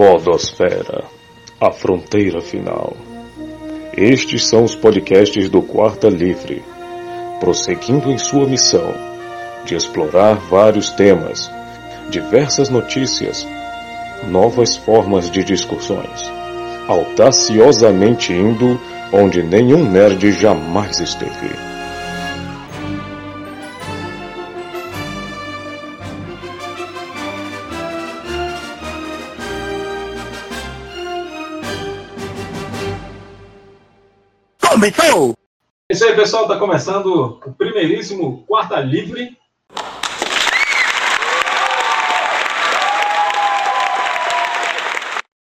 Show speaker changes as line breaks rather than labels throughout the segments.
Podosfera, a fronteira final. Estes são os podcasts do Quarta Livre, prosseguindo em sua missão de explorar vários temas, diversas notícias, novas formas de discussões, audaciosamente indo onde nenhum nerd jamais esteve.
Começou! É isso aí, pessoal. Está começando o primeiríssimo Quarta Livre.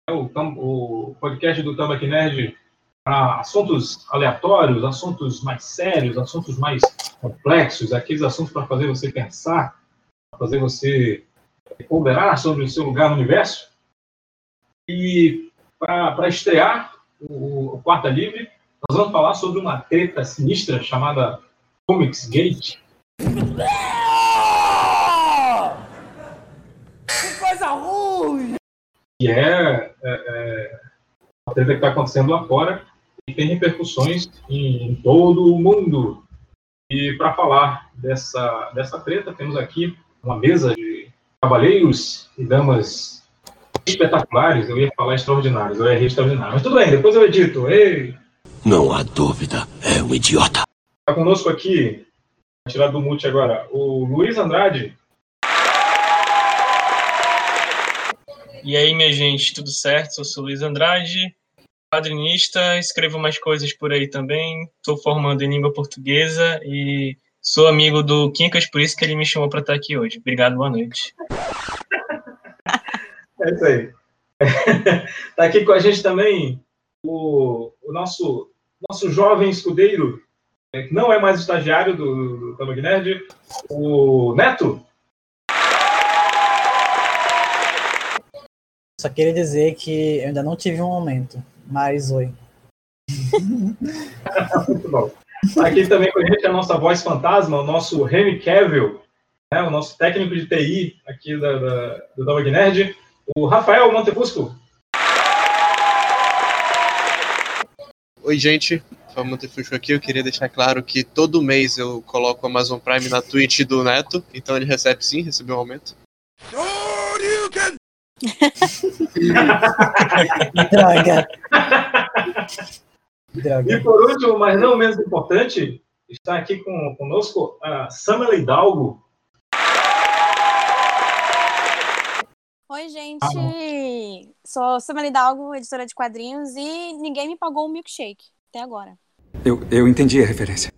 É o, o podcast do Tambaqui Nerd para assuntos aleatórios, assuntos mais sérios, assuntos mais complexos, aqueles assuntos para fazer você pensar, fazer você ponderar sobre o seu lugar no universo. E para estrear o, o Quarta Livre, nós vamos falar sobre uma treta sinistra chamada Comics Gate.
Que coisa ruim!
Que é, é, é uma treta que está acontecendo lá fora e tem repercussões em, em todo o mundo. E para falar dessa, dessa treta, temos aqui uma mesa de cavaleiros e damas espetaculares. Eu ia falar extraordinários, eu errei extraordinário. Mas tudo bem, depois eu edito. Ei!
Não há dúvida, é um idiota.
Está conosco aqui, tirar do mute agora, o Luiz Andrade.
E aí, minha gente, tudo certo? Eu sou o Luiz Andrade, quadrinista, escrevo mais coisas por aí também. Estou formando em língua portuguesa e sou amigo do Quincas, por isso que ele me chamou para estar aqui hoje. Obrigado, boa noite.
é isso aí. Está aqui com a gente também o, o nosso nosso jovem escudeiro, é, que não é mais estagiário do, do Nerd, o Neto.
Só queria dizer que eu ainda não tive um aumento, mas oi.
Muito bom. Aqui também com a gente a nossa voz fantasma, o nosso Henry Cavill, né, o nosso técnico de TI aqui da, da, do Dog Nerd, o Rafael Montefusco.
Oi, gente. Fábio Montefuxo aqui. Eu queria deixar claro que todo mês eu coloco o Amazon Prime na Twitch do Neto, então ele recebe sim, recebeu um aumento.
Droga. Droga.
E por último, mas não menos importante, está aqui com, conosco a Samela Hidalgo.
Oi, gente. Ah, Sou Samela Hidalgo, editora de quadrinhos, e ninguém me pagou um milkshake até agora.
Eu, eu entendi a referência.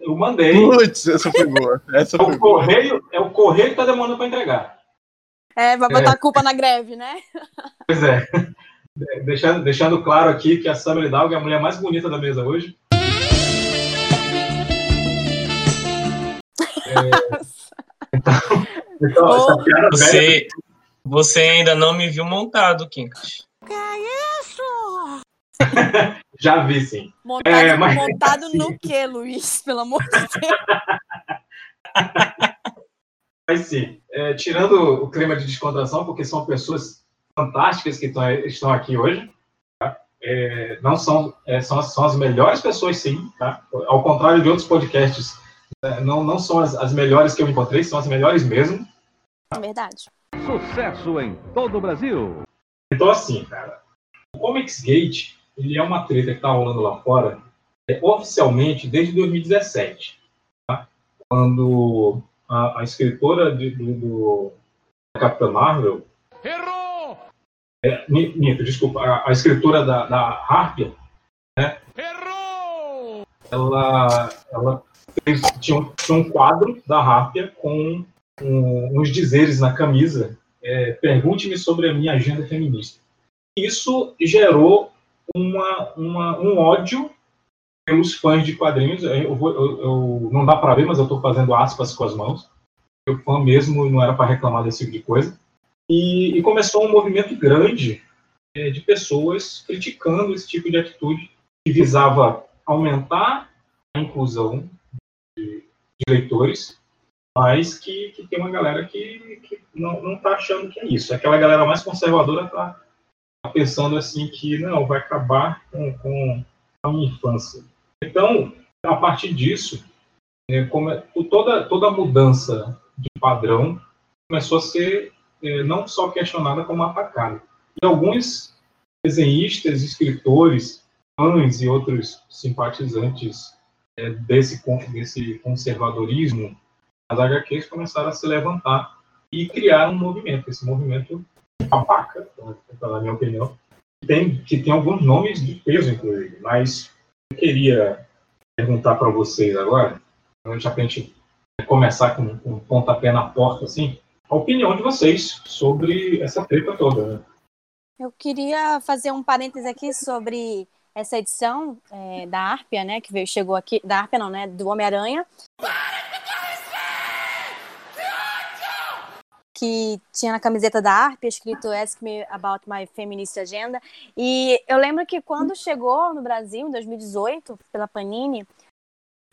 Eu mandei.
Putz, essa foi boa. Essa
é, o correio, é o correio que tá demorando para entregar.
É, vai botar é. a culpa na greve, né?
Pois é. Deixando, deixando claro aqui que a Samela Hidalgo é a mulher mais bonita da mesa hoje.
É, então, então essa piada velha você ainda não me viu montado, Kinkas.
Que é isso?
Já vi, sim.
Montado, é, mas... montado no que, Luiz? Pelo amor de Deus.
Mas sim, é, tirando o clima de descontração, porque são pessoas fantásticas que estão aqui hoje, tá? é, não são, é, são, são as melhores pessoas, sim, tá? ao contrário de outros podcasts, é, não, não são as, as melhores que eu encontrei, são as melhores mesmo.
É verdade.
Sucesso em todo o Brasil.
Então, assim, cara, o Comics Gate, ele é uma treta que tá rolando lá fora é, oficialmente desde 2017, tá? quando a, a escritora de, do, do Capitã Marvel.
Errou!
É, minto, desculpa, a, a escritora da, da Harpia, né?
Errou!
Ela, ela fez, tinha, tinha um quadro da Harpia com um, uns dizeres na camisa, é, pergunte-me sobre a minha agenda feminista. Isso gerou uma, uma, um ódio pelos fãs de quadrinhos. Eu, vou, eu, eu não dá para ver, mas eu estou fazendo aspas com as mãos. O fã mesmo não era para reclamar desse tipo de coisa. E, e começou um movimento grande é, de pessoas criticando esse tipo de atitude que visava aumentar a inclusão de, de leitores mas que, que tem uma galera que, que não, não tá achando que é isso. Aquela galera mais conservadora tá, pensando assim que não vai acabar com, com a minha infância. Então, a partir disso, é, como é, toda toda mudança de padrão começou a ser é, não só questionada como atacada. E alguns desenhistas, escritores, fãs e outros simpatizantes é, desse desse conservadorismo, as HQs começaram a se levantar e criar um movimento. Esse movimento babaca, na minha opinião, tem, que tem alguns nomes de peso, inclusive. Mas eu queria perguntar para vocês agora, já para a gente começar com, com um pontapé na porta, assim, a opinião de vocês sobre essa treta toda. Né?
Eu queria fazer um parêntese aqui sobre essa edição é, da Árpia, né, que veio, chegou aqui, da Árpia não, né, do Homem-Aranha. Que tinha na camiseta da ARP escrito Ask Me About My Feminist Agenda. E eu lembro que quando chegou no Brasil, em 2018, pela Panini,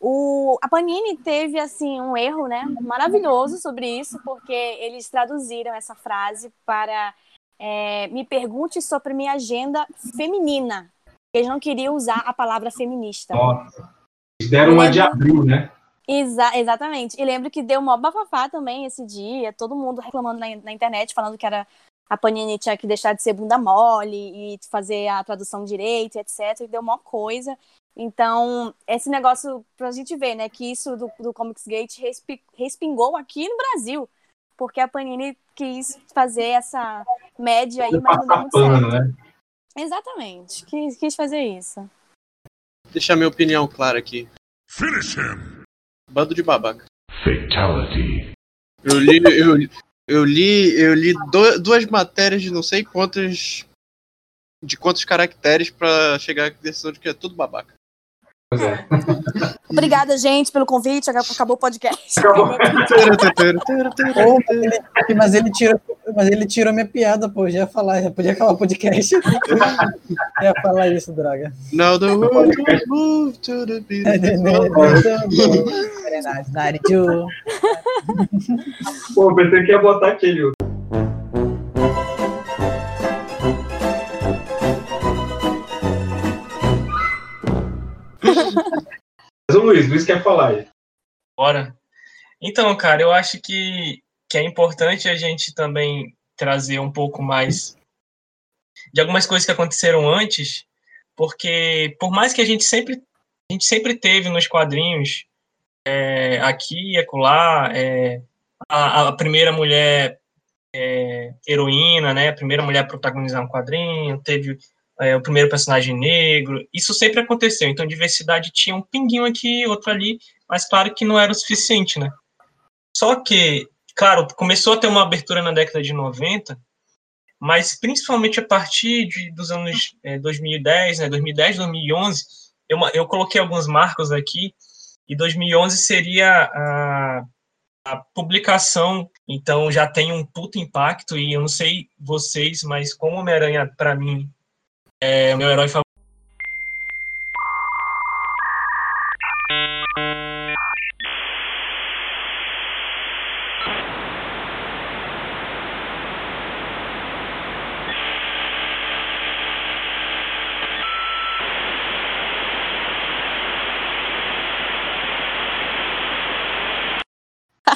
o, a Panini teve assim um erro né, maravilhoso sobre isso, porque eles traduziram essa frase para é, me pergunte sobre minha agenda feminina. Eles não queriam usar a palavra feminista.
Nossa. Eles deram uma de abril, né?
Exa exatamente. E lembro que deu uma bafafá também esse dia, todo mundo reclamando na, na, internet, falando que era a Panini tinha que deixar de ser bunda mole e fazer a tradução direito, etc. E deu uma coisa. Então, esse negócio, pra gente ver, né, que isso do, do Comics Gate respingou aqui no Brasil, porque a Panini quis fazer essa média aí, mas não deu muito certo. Né? Exatamente, quis, quis fazer isso.
Deixar minha opinião clara aqui. Finish him! Bando de babaca. Fatality. Eu li, eu, eu li, eu li do, duas matérias de não sei quantos de quantos caracteres para chegar à decisão de que é tudo babaca.
É. Obrigada, gente, pelo convite. Acabou o podcast.
mas, ele tirou, mas ele tirou minha piada, pô. Já ia falar, já podia acabar o podcast. ia falar isso, droga. Now the world will move to the beat.
Pô, pensei que ia botar aquele. Mas o Luiz, Luiz quer falar aí.
Bora. Então, cara, eu acho que, que é importante a gente também trazer um pouco mais de algumas coisas que aconteceram antes, porque por mais que a gente sempre a gente sempre teve nos quadrinhos é, aqui e acolá é, a, a, primeira mulher é, heroína, né, a primeira mulher protagonizar um quadrinho, teve é, o primeiro personagem negro, isso sempre aconteceu, então diversidade tinha um pinguinho aqui, outro ali, mas claro que não era o suficiente, né? Só que, claro, começou a ter uma abertura na década de 90, mas principalmente a partir de, dos anos é, 2010, né, 2010, 2011, eu, eu coloquei alguns marcos aqui, e 2011 seria a, a publicação, então já tem um puto impacto, e eu não sei vocês, mas como Homem-Aranha, para mim, é o meu herói favorito.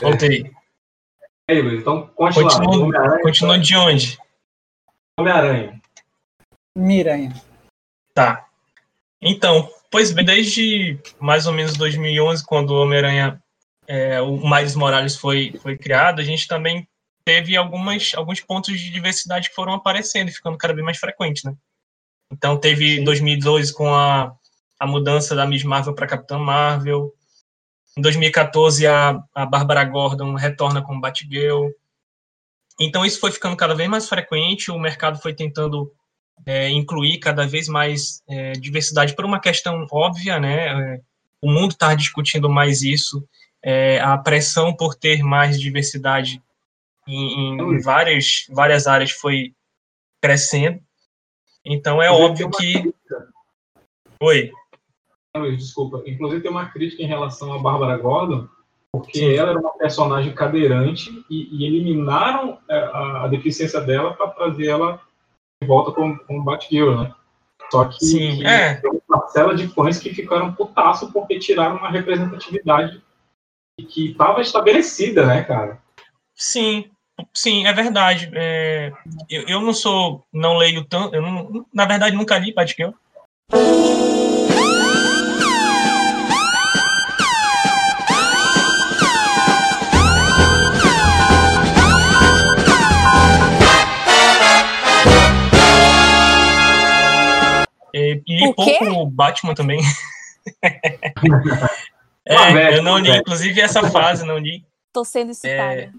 Voltei.
Aí, Luiz, então continua.
Continua, continua de onde?
Homem-Aranha.
Miranha.
Tá. Então, pois bem, desde mais ou menos 2011, quando o Homem-Aranha, é, o Miles Morales foi, foi criado, a gente também teve algumas, alguns pontos de diversidade que foram aparecendo e ficando cada vez mais frequentes, né? Então, teve Sim. 2012 com a, a mudança da Miss Marvel para Capitã Marvel. Em 2014, a, a Bárbara Gordon retorna como Batgirl. Então, isso foi ficando cada vez mais frequente, o mercado foi tentando é, incluir cada vez mais é, diversidade por uma questão óbvia, né? É, o mundo está discutindo mais isso, é, a pressão por ter mais diversidade em, em várias, várias áreas foi crescendo. Então é óbvio que. Oi.
Desculpa. Inclusive tem uma crítica em relação a Bárbara Gordon, porque Sim. ela era uma personagem cadeirante e, e eliminaram é, a, a deficiência dela para trazer ela volta com, com o Batgirl, né? Só que,
Sim, é.
tem uma parcela de fãs que ficaram putaço porque tiraram uma representatividade que estava estabelecida, né, cara?
Sim, sim, é verdade. É, eu, eu não sou, não leio tanto, eu não, na verdade nunca li Batgirl. É, e li
O quê?
pouco Batman também. É,
velha,
eu não li,
velha.
inclusive essa fase, não li.
Tô sendo excitada.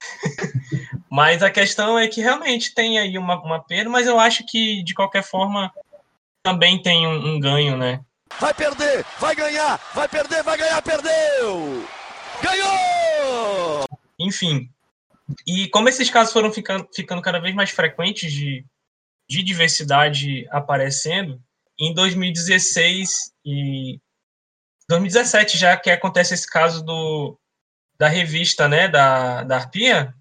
Mas a questão é que realmente tem aí uma, uma perda, mas eu acho que, de qualquer forma, também tem um, um ganho, né?
Vai perder, vai ganhar, vai perder, vai ganhar, perdeu! Ganhou!
Enfim. E como esses casos foram ficando, ficando cada vez mais frequentes de, de diversidade aparecendo, em 2016 e 2017 já que acontece esse caso do da revista, né, da, da Arpia,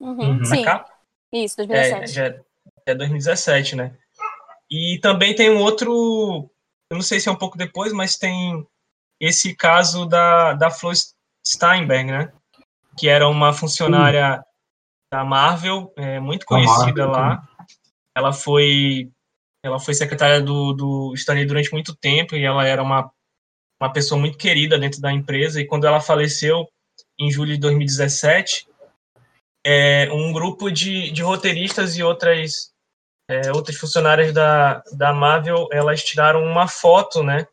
Uhum,
na
Sim,
capa,
isso,
É,
2017.
já é 2017, né? E também tem um outro, eu não sei se é um pouco depois, mas tem esse caso da, da Flo Steinberg, né? Que era uma funcionária da Marvel, é, muito
Da
conhecida
Marvel,
lá. Ela foi ela foi secretária do, do Stanley durante muito tempo e ela era uma, uma pessoa muito querida dentro da empresa. E quando ela faleceu, em julho de 2017, é, um grupo de, de roteiristas e outras é, outras funcionárias da, da Marvel, elas tiraram uma foto, né,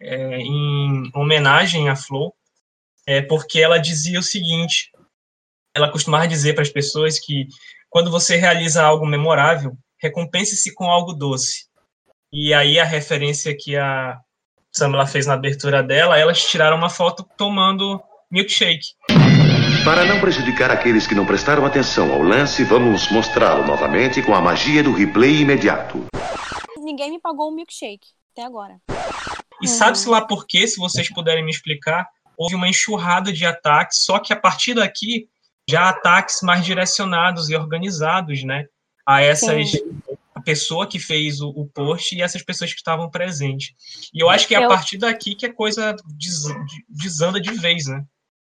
é, em homenagem à Flo, é, porque ela dizia o seguinte, ela costumava dizer para as pessoas que quando você realiza algo memorável, recompense-se com algo doce. E aí a referência que a Samela fez na abertura dela, elas tiraram uma foto tomando milkshake.
Para não prejudicar aqueles que não prestaram atenção ao lance, vamos mostrá-lo novamente com a magia do replay imediato.
Ninguém me pagou o milkshake até agora.
E sabe-se lá por quê, se vocês puderem me explicar, houve uma enxurrada de ataques, só que a partir daqui, já ataques mais direcionados e organizados, né? A essas. A pessoa que fez o, o post e essas pessoas que estavam presentes. E eu acho que é a partir daqui que a coisa des- desanda de vez, né?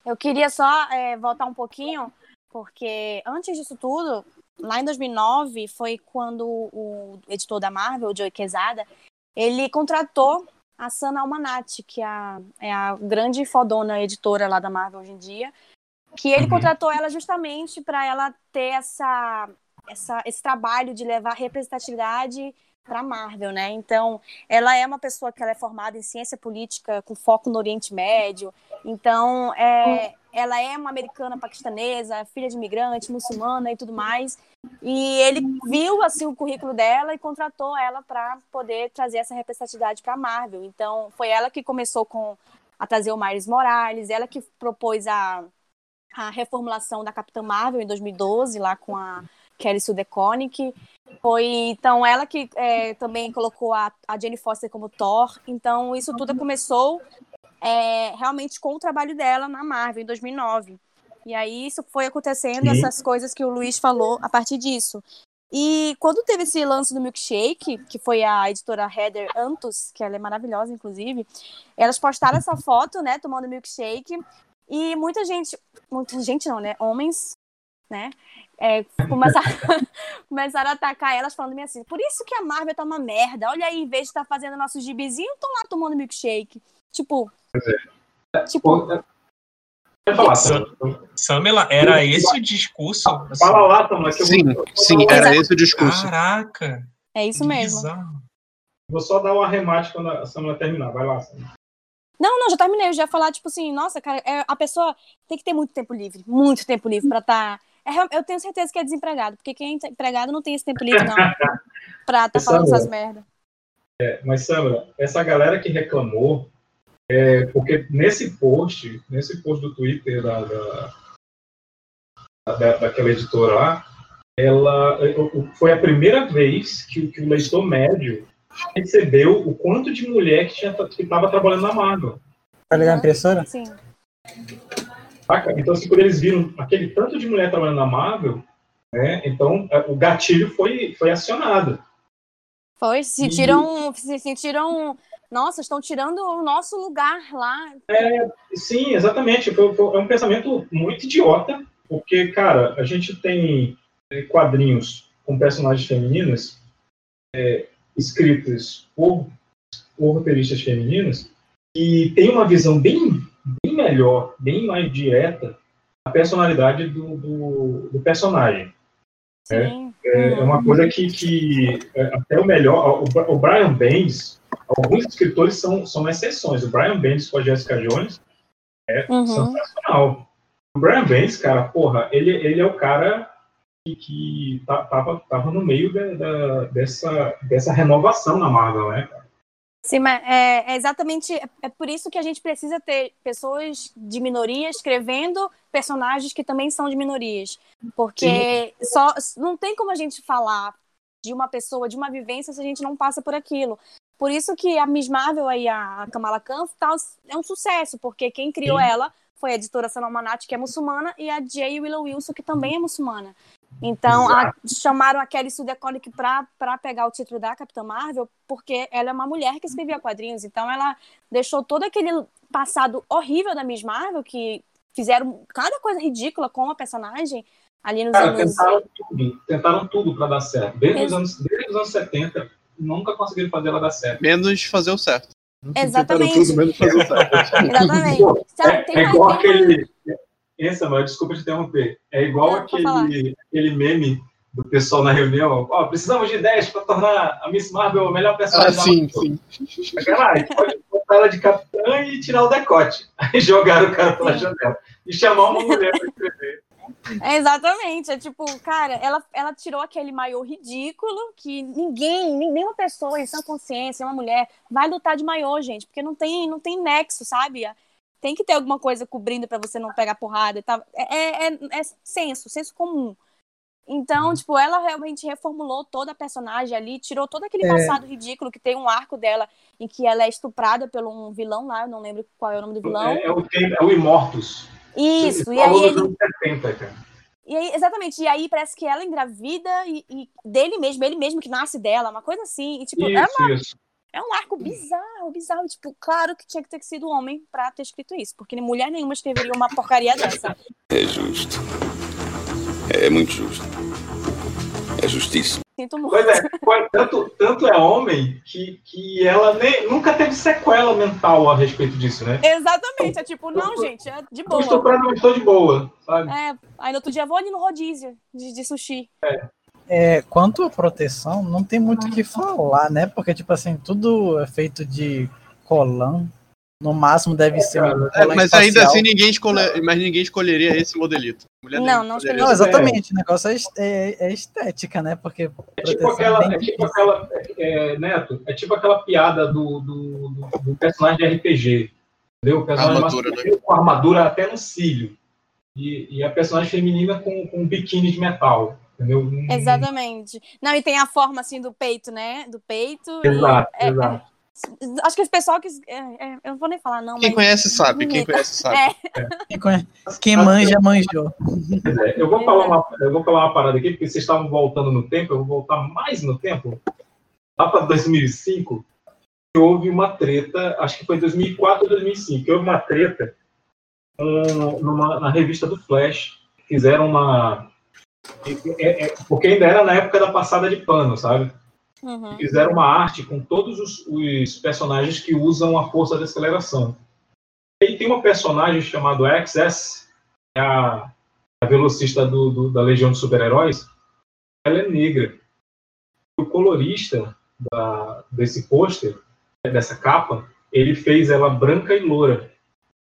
Eu queria só é, voltar um pouquinho, porque antes disso tudo, lá em 2009, foi quando o editor da Marvel, o Joey Quesada, ele contratou a Sana Almanati, que é a, é a grande fodona editora lá da Marvel hoje em dia, que ele
Uhum.
contratou ela justamente para ela ter essa, essa, esse trabalho de levar representatividade para Marvel, né? Então, ela é uma pessoa que ela é formada em ciência política com foco no Oriente Médio. Então, é, ela é uma americana paquistanesa, filha de imigrante, muçulmana e tudo mais. E ele viu assim o currículo dela e contratou ela para poder trazer essa representatividade para Marvel. Então, foi ela que começou com a trazer o Miles Morales, ela que propôs a, a reformulação da Capitã Marvel em 2012, lá com a Kelly Sue DeConnick. Foi então ela que é, também colocou a, a Jane Foster como Thor. Então isso tudo começou é, realmente com o trabalho dela na Marvel em 2009. E aí isso foi acontecendo,
Sim.
essas coisas que o Luiz falou a partir disso. E quando teve esse lance do milkshake, que foi a editora Heather Antus, que ela é maravilhosa, inclusive, elas postaram essa foto, né, tomando milkshake, e muita gente, muita gente não, né, homens, né, é, começaram, começaram a atacar elas falando meio assim, por isso que a Marvel tá uma merda, olha aí, em vez de estar fazendo nossos gibizinhos, estão lá tomando milkshake. Tipo, tipo,
Quer falar,
Sam-
Sam?
Samela, era esse o discurso? Assim,
Fala lá, eu
Sim,
vou,
sim, era esse o discurso.
Caraca,
é isso mesmo.
bizarro.
vou só dar um arremate quando a Samela terminar. Vai lá, Sam.
Não, não, já terminei. Eu já ia falar, tipo assim, nossa, cara, é, a pessoa tem que ter muito tempo livre, muito tempo livre pra estar. Eu tenho certeza que é desempregado, porque quem é empregado não tem esse tempo livre, não, pra estar falando essas merda.
Mas, Samela, essa galera que reclamou, é, porque nesse post, nesse post do Twitter da, da, da- daquela editora lá, ela o- foi a primeira vez que, o- que o leitor médio percebeu o quanto de mulher que estava trabalhando na Marvel.
Ligar a impressora?
Sim.
Saca? Então, assim, quando eles viram aquele tanto de mulher trabalhando na Marvel, Né? Então, é, o gatilho foi, foi acionado.
Foi, se sentiram, e... se sentiram, nossa, estão tirando o nosso lugar lá.
É, sim, exatamente. Foi, foi, é um pensamento muito idiota, porque, cara, a gente tem é, quadrinhos com personagens femininas é, escritas por, por roteiristas femininos e tem uma visão bem melhor, bem mais direta da personalidade do, do, do personagem. Né? É, é, uma coisa que, que é, até o melhor, o, o Brian Bendis, alguns escritores são, são exceções. O Brian Bendis com a Jessica Jones é uhum. sensacional. O Brian Bendis, cara, porra, ele, ele é o cara que, que tá, tava, tava no meio de, de, dessa, dessa renovação na Marvel, né, cara?
Sim, mas é, é, exatamente é por isso que a gente precisa ter pessoas de minoria escrevendo personagens que também são de minorias. Porque só não tem como a gente falar de uma pessoa, de uma vivência, se a gente não passa por aquilo. Por isso que a Miss Marvel a Kamala Khan tal, é um sucesso, porque quem criou Sim. ela foi a editora Salmanat, que é muçulmana, e a J. Willow Wilson, que também é muçulmana. Então, a, chamaram a Kelly Sue DeConnick para pegar o título da Capitã Marvel, porque ela é uma mulher que escrevia quadrinhos. Então, ela deixou todo aquele passado horrível da Miss Marvel, que fizeram cada coisa ridícula com a personagem ali nos
Cara, anos... tentaram tudo, tentaram tudo para dar certo. Desde, os anos, desde os anos 70, nunca conseguiram fazer ela dar certo.
Menos fazer o certo.
Exatamente. Tudo, menos fazer o certo. Exatamente.
é, é igual aquele essa, mas desculpa te interromper. É igual aquele, aquele meme do pessoal na reunião. Ó, oh, precisamos de ideias para tornar a Miss Marvel a melhor personagem
ah, sim, sim.
Caralho, pode botar ela de capitã e tirar o decote. Aí jogaram o cara pela janela. E chamar uma mulher para escrever.
É exatamente, é tipo, cara, ela, ela tirou aquele maiô ridículo que ninguém, nenhuma pessoa em sã consciência, uma mulher, vai lutar de maiô, gente, porque não tem, não tem nexo, sabe? Tem que ter alguma coisa cobrindo para você não pegar porrada. Tá? É, é, é senso, senso comum. Então, uhum. tipo, ela realmente reformulou toda a personagem ali, tirou todo aquele é. passado ridículo que tem um arco dela em que ela é estuprada pelo um vilão lá, eu não lembro qual é o nome do vilão.
É, é o, é o Imortus.
Isso, e aí ele... 70, cara. E aí, exatamente, e aí parece que ela engravida e, e, dele mesmo, ele mesmo que nasce dela, uma coisa assim. E, tipo, isso, é uma, isso. É um arco bizarro, bizarro. Tipo, claro que tinha que ter sido homem pra ter escrito isso, porque mulher nenhuma escreveria uma porcaria dessa.
É justo. É muito justo. É justiça.
Sinto muito.
Pois é, tanto, tanto é homem que, que ela nem, nunca teve sequela mental a respeito disso, né?
Exatamente, é tipo, não, gente, é de boa.
Estou pra não estou de boa, sabe?
É, aí no outro dia vou ali no rodízio de, de sushi.
É. É, quanto à proteção, não tem muito o que falar, né? Porque, tipo assim, tudo é feito de colã. No máximo deve ser um
é, Mas espacial. ainda assim ninguém, escolhe, mas ninguém escolheria esse modelito.
Mulher não, não escolheria.
Não, exatamente. O negócio é, é, é, estética, né? Porque
é tipo aquela, é tipo aquela é, Neto, é tipo aquela piada do, do, do, do personagem de RPG. Entendeu? O personagem armadura, né? com armadura até no cílio. E, e a personagem feminina com, com um biquíni de metal. Entendeu?
Exatamente. Não, e tem a forma assim do peito, né? Do peito.
Exato, e, é, exato.
É, acho que esse pessoal que. É, é, eu não vou nem falar, não.
Quem conhece sabe, quem conhece sabe.
Quem, conhece, quem manja, manjou.
eu, vou falar uma, eu vou falar uma parada aqui, porque vocês estavam voltando no tempo, eu vou voltar mais no tempo. Lá para 2005, houve uma treta, acho que foi 2004 ou 2005, houve uma treta um, numa, na revista do Flash. Fizeram uma, é, é, porque ainda era na época da passada de pano, sabe? Uhum. Fizeram uma arte com todos os, os, personagens que usam a força de aceleração. E tem uma personagem chamada XS, é a, a velocista do, do, da Legião de Super-Heróis. Ela é negra. O colorista da, desse pôster, dessa capa, ele fez ela branca e loura.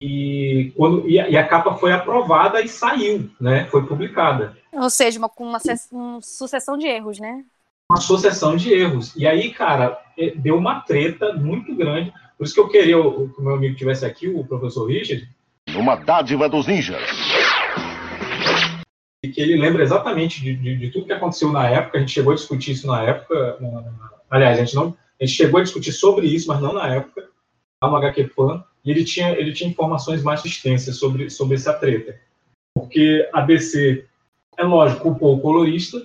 E, quando, e a, e, a, capa foi aprovada e saiu, né? Foi publicada.
Ou seja, uma, uma, uma sucessão de erros, né?
Uma sucessão de erros. E aí, cara, é, deu uma treta muito grande. Por isso que eu queria que o meu amigo tivesse aqui, o professor Richard.
Uma dádiva dos ninjas.
E que ele lembra exatamente de, de, de, tudo que aconteceu na época. A gente chegou a discutir isso na época. aliás, a gente, não, a gente chegou a discutir sobre isso, mas não na época. Lá no HQ Fan. E ele tinha, ele tinha informações mais extensas sobre, sobre essa treta. Porque a DC é lógico, culpou o colorista,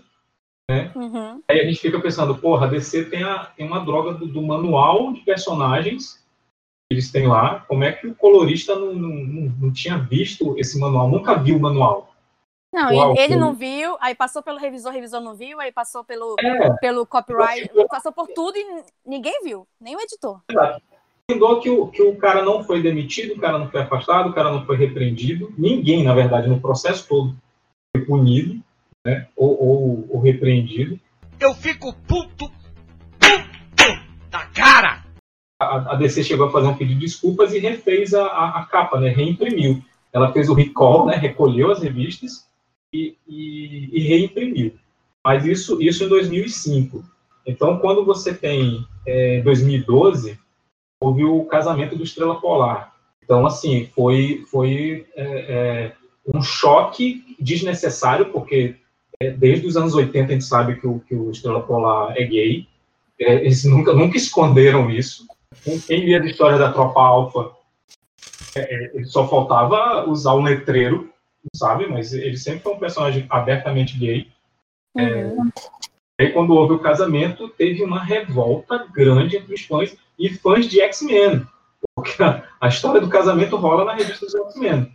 né? Uhum. Aí a gente fica pensando, porra, a DC tem, a, tem uma droga do, do, manual de personagens que eles têm lá, como é que o colorista não, não, não tinha visto esse manual, nunca viu o manual?
Não, Uau, ele, não viu, aí passou pelo revisor, revisor não viu, aí passou pelo, é, pelo copyright, passou por tudo e ninguém viu, nem o editor.
Entendeu que o, que o cara não foi demitido, o cara não foi afastado, o cara não foi repreendido, ninguém, na verdade, no processo todo foi punido, né, ou, ou, ou repreendido.
Eu fico puto, puto da cara!
A, a, DC chegou a fazer um pedido de desculpas e refez a, a, a capa, né, reimprimiu. Ela fez o recall, né, recolheu as revistas e, e, e reimprimiu. Mas isso, isso em 2005. Então, quando você tem é, 2012, houve o casamento do Estrela Polar. Então, assim, foi, foi é, é, um choque desnecessário, porque é, desde os anos 80 a gente sabe que o, que o Estrela Polar é gay. É, eles nunca, nunca esconderam isso. Quem lia a história da Tropa Alfa, só faltava usar um letreiro sabe? Mas ele sempre foi um personagem abertamente gay. Uhum. Aí, quando houve o casamento, teve uma revolta grande entre os fãs e fãs de X-Men. Porque a, a, história do casamento rola na revista dos X-Men.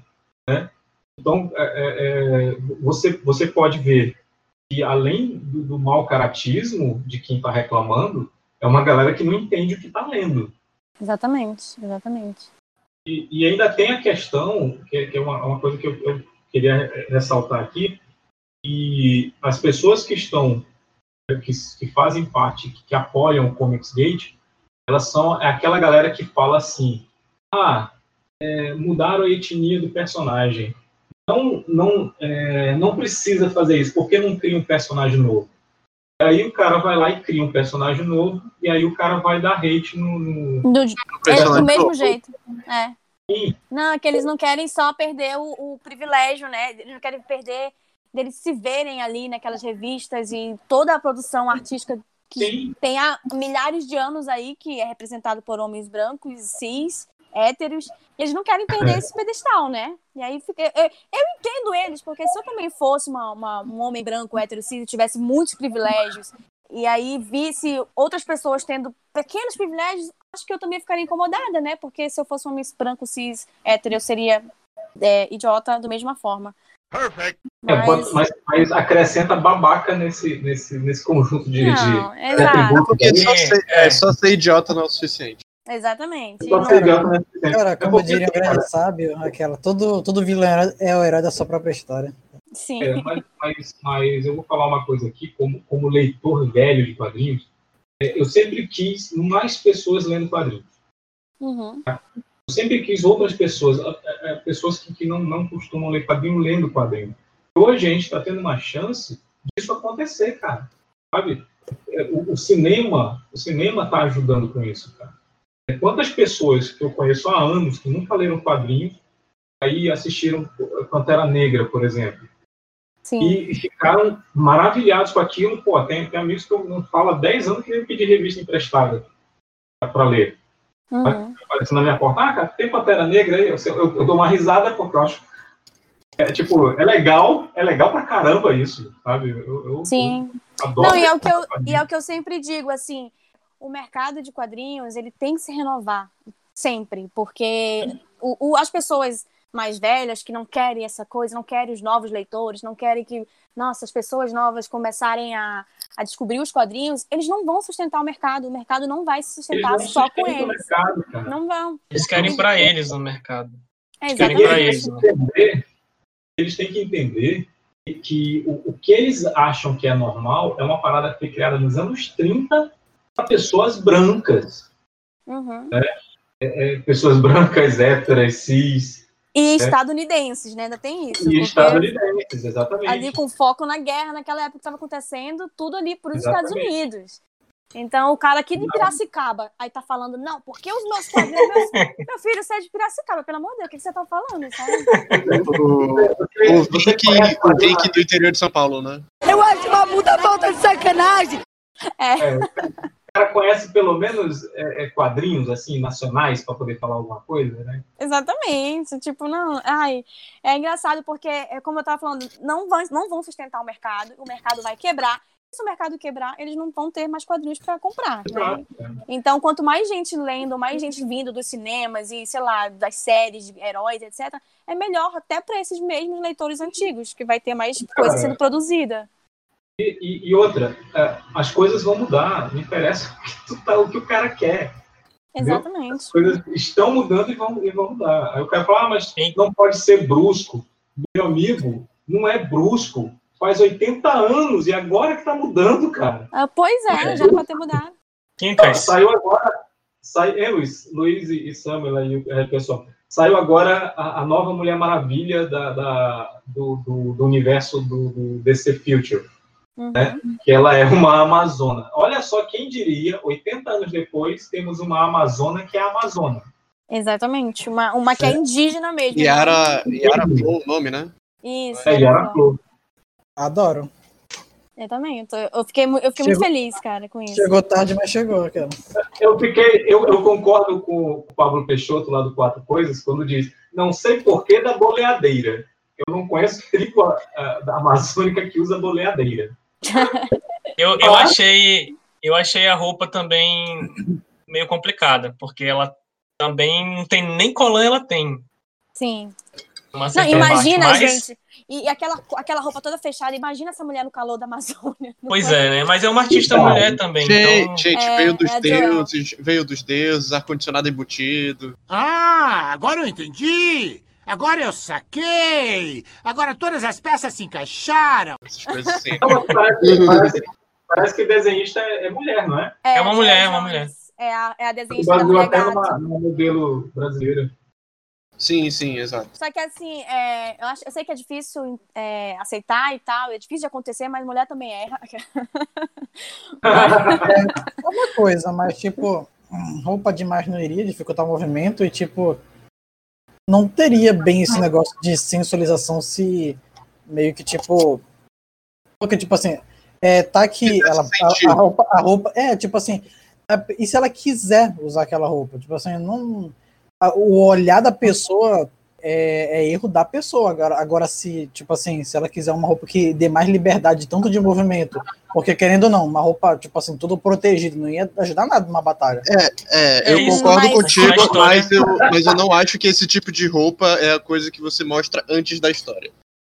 Né? Então, é, é, é, você, você pode ver que, além do, do mau caratismo de quem está reclamando, é uma galera que não entende o que está lendo.
Exatamente, exatamente.
E, e, ainda tem a questão, que, que é uma, uma coisa que eu, eu queria ressaltar aqui, e as pessoas que estão, que, que fazem parte, que, que apoiam o Comics Gate, elas são é aquela galera que fala assim, ah, é, mudaram a etnia do personagem. Não, não, é, não precisa fazer isso, porque não cria um personagem novo? Aí o cara vai lá e cria um personagem novo, e aí o cara vai dar hate no. no,
do, no é, do mesmo novo. jeito. É. Não, é que eles não querem só perder o, o privilégio, né? Eles não querem perder deles se verem ali naquelas revistas e toda a produção artística que Sim. tem há milhares de anos aí, que é representado por homens brancos, cis, héteros, eles não querem perder esse pedestal, né? E aí fica, eu, eu entendo eles, porque se eu também fosse uma, uma, um homem branco, hétero, cis, e tivesse muitos privilégios, e aí visse outras pessoas tendo pequenos privilégios, acho que eu também ficaria incomodada, né? Porque se eu fosse um homem branco, cis, hétero, eu seria é, idiota da mesma forma.
Perfect. É, mas... É, mas, mas, acrescenta babaca nesse, nesse, nesse conjunto de, não,
de exato.
porque só ser, é, só ser idiota não é o suficiente.
Exatamente.
Só ser idiota não é o suficiente. Cara, como diria o grande sábio, aquela, todo, todo vilão é o herói da sua própria história.
Sim.
É, mas, mas, mas, eu vou falar uma coisa aqui, como, como leitor velho de quadrinhos, é, eu sempre quis mais pessoas lendo quadrinhos.
Uhum.
Eu sempre quis outras pessoas, pessoas que, que não, não costumam ler quadrinho, lendo quadrinho. Hoje a gente está tendo uma chance disso acontecer, cara. Sabe? É, o, o cinema, o cinema está ajudando com isso, cara. É, quantas pessoas que eu conheço há anos que nunca leram quadrinhos, aí assistiram Pantera Negra, por exemplo.
Sim.
E, ficaram maravilhados com aquilo. Pô, tem, tem amigos que eu não falo há 10 anos que eu pedi revista emprestada para ler. Uhum. Aparecendo na minha porta, ah, cara, tem Pantera Negra aí? Eu, eu, eu, dou uma risada porque eu acho. É, tipo, é legal, é legal pra caramba isso, sabe? Eu, eu
Sim. adoro. Não, e é, o que eu, e é o que eu sempre digo, assim, o mercado de quadrinhos, ele tem que se renovar, sempre, porque o, o, as pessoas mais velhas que não querem essa coisa, não querem os novos leitores, não querem que, nossa, as pessoas novas começarem a, a descobrir os quadrinhos, eles não vão sustentar o mercado, o mercado não vai se sustentar só com eles. Mercado, não vão.
Eles querem para eles no mercado.
É, exatamente.
Eles, eles, eles têm que entender que o, o, que eles acham que é normal é uma parada que foi criada nos anos 30 para pessoas brancas.
Uhum.
Né? É, é, pessoas brancas, héteras, cis,
e é. estadunidenses, né? Ainda tem isso.
E estadunidenses, exatamente.
Ali com foco na guerra, naquela época que estava acontecendo, tudo ali para os Estados Unidos. Então, o cara aqui de Piracicaba, aí tá falando, não, porque os meus quadrinhos, meu filho, você é de Piracicaba, pelo amor de Deus, o que, você tá falando, sabe?
o, Vic, o Vic do interior de São Paulo, né?
Eu acho uma puta falta de sacanagem!
É.
é. Cara conhece pelo menos é, é, quadrinhos assim nacionais para poder falar alguma coisa, né?
Exatamente. Tipo, não, ai, é engraçado porque, é como eu tava falando, não vão, não vão sustentar o mercado, o mercado vai quebrar. Se o mercado quebrar, eles não vão ter mais quadrinhos para comprar, né? Então, quanto mais gente lendo, mais gente vindo dos cinemas e, sei lá, das séries de heróis, etc., é melhor até para esses mesmos leitores antigos, que vai ter mais coisa sendo produzida.
E, e, e, outra, é, as coisas vão mudar, não interessa o que, tá, o, que o cara quer.
Exatamente.
Entendeu? As coisas estão mudando e vão, e vão mudar. Aí o cara fala, ah, mas não pode ser brusco. Meu amigo, não é brusco. Faz 80 anos e agora que tá mudando, cara.
Ah, pois é, é. já pode ter mudado.
Quem tá, saiu agora, sai, é, Luiz, Luiz e, e Samuel aí, é, pessoal. Saiu agora a, a, nova Mulher Maravilha da, da do, do, do, universo do, do DC Future uhum. né? que ela é uma Amazona. Olha só quem diria, 80 anos depois, temos uma Amazona que é a Amazona.
Exatamente, uma, uma que é indígena mesmo.
Né? Yara, Yara Flor, o nome, né?
Isso.
É Yara Flor.
Adoro.
Eu também, eu, tô, eu fiquei, eu fiquei chegou, muito feliz, cara, com isso.
Chegou tarde, mas chegou, cara.
Eu fiquei, eu, eu concordo com o Pablo Peixoto lá do Quatro Coisas, quando diz, não sei porquê da boleadeira. Eu não conheço tribo da Amazônica que usa boleadeira.
Eu, eu, achei, eu achei a roupa também meio complicada, porque ela também não tem nem colã, ela tem.
Sim. Não, imagina, parte, mas... gente. E, aquela, aquela roupa toda fechada, imagina essa mulher no calor da Amazônia.
Pois é, né? Mas é uma artista então, mulher também.
Gente,
então...
gente é, veio dos é deuses, veio dos deuses, ar-condicionado embutido.
Ah, agora eu entendi! Agora eu saquei! Agora todas as peças se encaixaram! Essas coisas
assim. parece, parece, parece, que desenhista é, é mulher, não é?
É, é uma mulher, é uma mulher.
É a, é a desenhista da mulher até numa,
numa modelo brasileira.
Sim, sim, exato.
Só que assim, é, eu, acho, eu sei que é difícil é, aceitar e tal, é difícil de acontecer, mas mulher também erra.
é uma coisa, mas tipo, roupa demais não iria dificultar o movimento e tipo, não teria bem esse negócio de sensualização se meio que tipo. Porque, tipo assim, é, tá que ela. A, a, roupa, a roupa. É, tipo assim. e se ela quiser usar aquela roupa? Tipo assim, não. A, o olhar da pessoa é, é, erro da pessoa. Agora, agora, se, tipo assim, se ela quiser uma roupa que dê mais liberdade, tanto de movimento, porque querendo ou não, uma roupa, tipo assim, tudo protegido, não ia ajudar nada numa batalha.
É, é, é eu isso, concordo mas... contigo, mas eu, mas eu não acho que esse tipo de roupa é a coisa que você mostra antes da história.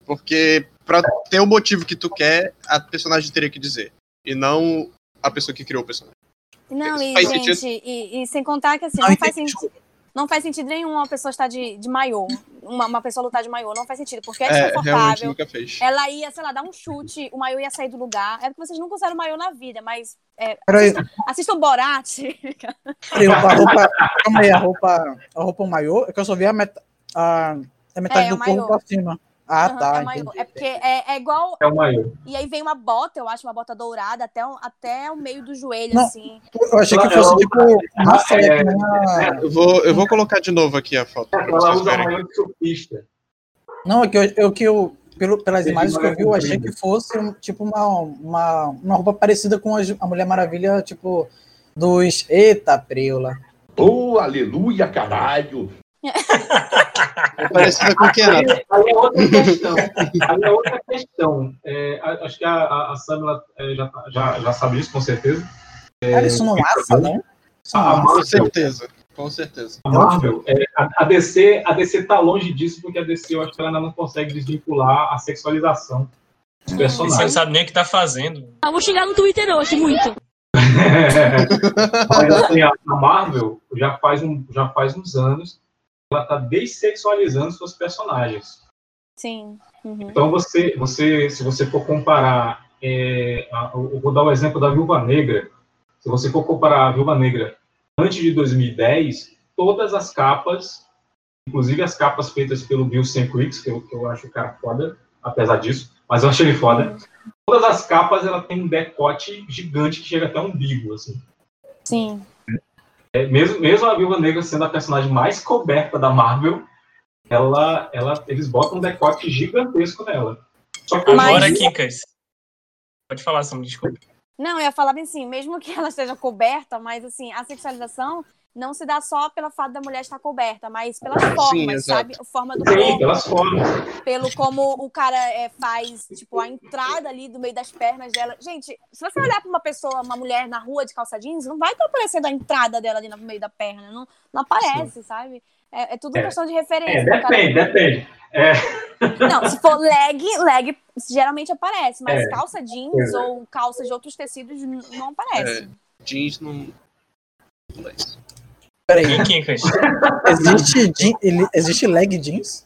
Porque pra ter o motivo que tu quer, a personagem teria que dizer. E não a pessoa que criou o personagem.
Não, e, gente, e, e, sem contar que assim, não, não faz sentido. Não faz sentido nenhum uma pessoa estar de, de maiô, uma, uma pessoa lutar de maiô, não faz sentido, porque é, é desconfortável.
nunca fez.
Ela ia, sei lá, dar um chute, o maiô ia sair do lugar. É porque vocês nunca usaram maiô na vida, mas é, assistam, assistam Borat.
Peraí, a roupa, calma aí, a roupa, a roupa maiô, é que eu só vi a, met, a, a metade é, do corpo pra cima. Ah, uhum, tá.
É, é porque é, é igual.
É o maior.
E aí vem uma bota, eu acho, uma bota dourada até, até o meio do joelho, não, assim.
Eu achei que fosse tipo. Nossa,
é, é, eu, vou, eu vou colocar de novo aqui a foto.
Maior de surfista.
Não, é que eu, eu, que eu pelo, pelas imagens que eu vi, eu achei que fosse tipo uma, uma, uma roupa parecida com a Mulher Maravilha, tipo, dos. Eita, preula.
Oh, aleluia, caralho!
É parecida com o que
é? Aí, é outra questão. Aí é outra questão. É, acho que a, a Samela é, já, já, já sabe isso, com certeza.
É, Cara, isso não assa, né?
Ah, com certeza. Com certeza.
A Marvel, é, a, a, DC, a DC tá longe disso, porque a DC eu acho que ela ainda não consegue desvincular a sexualização dos personagens. Você
não sabe nem o que tá fazendo.
Ah, vou chegar no Twitter hoje, muito.
Mas assim, a, a Marvel já faz, um, já faz uns anos ela está dessexualizando seus personagens.
Sim.
Uhum. Então você, você, se você for comparar, é, a, eu vou dar o exemplo da Viúva Negra. Se você for comparar a Viúva Negra antes de 2010, todas as capas, inclusive as capas feitas pelo Bill Sienkiewicz, que eu, que eu acho o cara foda, apesar disso, mas eu achei ele foda. Todas as capas ela tem um decote gigante que chega até o umbigo, assim.
Sim.
É, mesmo, mesmo a Viúva Negra sendo a personagem mais coberta da Marvel, ela, ela, eles botam um decote gigantesco nela.
Só que Agora, Kikas. Pode falar, Sam, desculpa.
Não, eu ia falar bem assim, mesmo que ela esteja coberta, mas assim, a sexualização não se dá só pelo fato da mulher estar coberta, mas pelas formas,
exato.
sabe? A forma do
Sim,
corpo,
pelas formas.
pelo como o cara é, faz, tipo, a entrada ali do meio das pernas dela. Gente, se você olhar pra uma pessoa, uma mulher na rua de calça jeans, não vai estar aparecendo a entrada dela ali no meio da perna. Não, não aparece, sabe? É, é tudo
É.
questão de
É,
referência. O cara-
depende, depende. É,
Não, se for leg, leg geralmente aparece, mas
É.
calça jeans
é.
ou calça de outros tecidos não aparece.
É, jeans não. não é isso.
Peraí,
Quincas.
existe, jean- ele- existe leg jeans?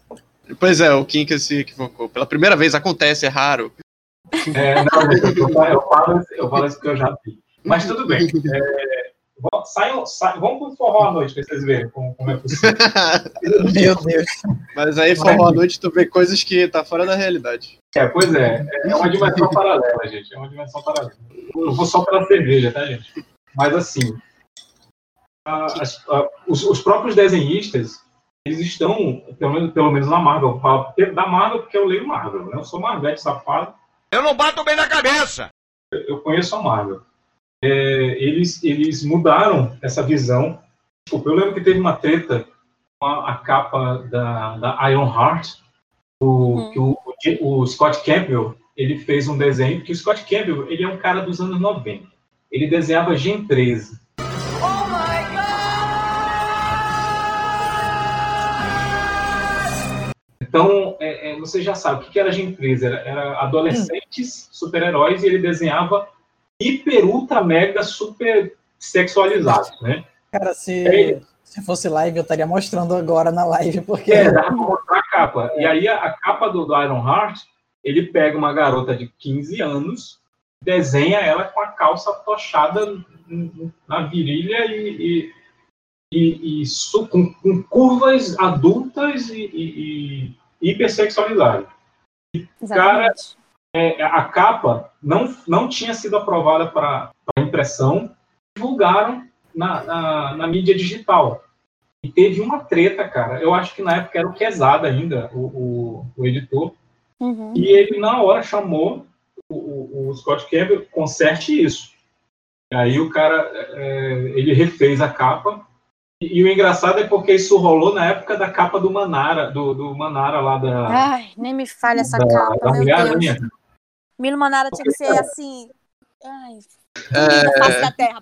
Pois é, o Kinka se equivocou. Pela primeira vez acontece, é raro.
é, não, eu, falo- eu falo, eu falo isso que eu já vi. Mas tudo bem. É, saiam, vamos pro forró à noite pra vocês verem como, como é possível.
Meu Deus.
Mas aí, forró à noite, tu vê coisas que tá fora da realidade.
É, pois é, é uma dimensão paralela, gente. É uma dimensão paralela. Eu vou só pela cerveja, tá, gente? Mas assim, as- a- os, os próprios desenhistas, eles estão, pelo menos, pelo menos na Marvel, eu falo da Marvel porque eu leio Marvel, né? Eu sou Marvete safado,
Eu não bato bem na cabeça.
eu conheço a Marvel. É, eles, eles mudaram essa visão. Desculpa, eu lembro que teve uma treta com a, a capa da, da Iron Heart, o, que o, o Scott Campbell ele fez um desenho, que o Scott Campbell ele é um cara dos anos 90. Ele desenhava Gen 13. Então, é, é, você já sabe o que era Gen 13. Era, era adolescentes super-heróis e ele desenhava hiper, ultra, mega, super sexualizados, né?
Cara,
É.
se, se fosse live, eu estaria mostrando agora na live, porque.
É, dá pra mostrar a capa. E aí, a, a capa do, do Iron Heart, ele pega uma garota de 15 anos, desenha ela com a calça tochada na virilha e, e, e- e com, com curvas adultas e, e, e hipersexualizadas.
Exatamente.
É, a capa não, não tinha sido aprovada para impressão, divulgaram na, na, na mídia digital. E teve uma treta, cara. Eu acho que na época era o Quesada ainda, o, o, o editor.
Uhum.
E ele, na hora, chamou o, o, o Scott Campbell, conserte isso. E aí o cara, é, ele refez a capa. E, e o engraçado é porque isso rolou na época da capa do Manara, do, do Manara lá da,
Ai, nem me falha essa
da,
capa,
da
meu
Mulher
Deus.
Aranha.
Milo Manara tinha que ser assim. Ai,
É,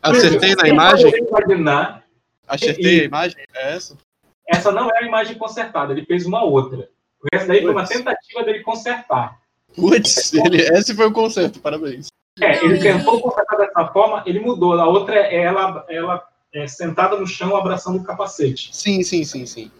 acertei na imagem? Acertei a imagem? É essa?
essa não é a imagem consertada, ele fez uma outra. Essa daí foi uma tentativa dele consertar.
Putz, ele, esse foi o concerto, parabéns.
É, ele
e-
tentou consertar dessa forma, ele mudou. A outra é ela, ela é, sentada no chão abraçando o capacete.
Sim, sim, sim, sim.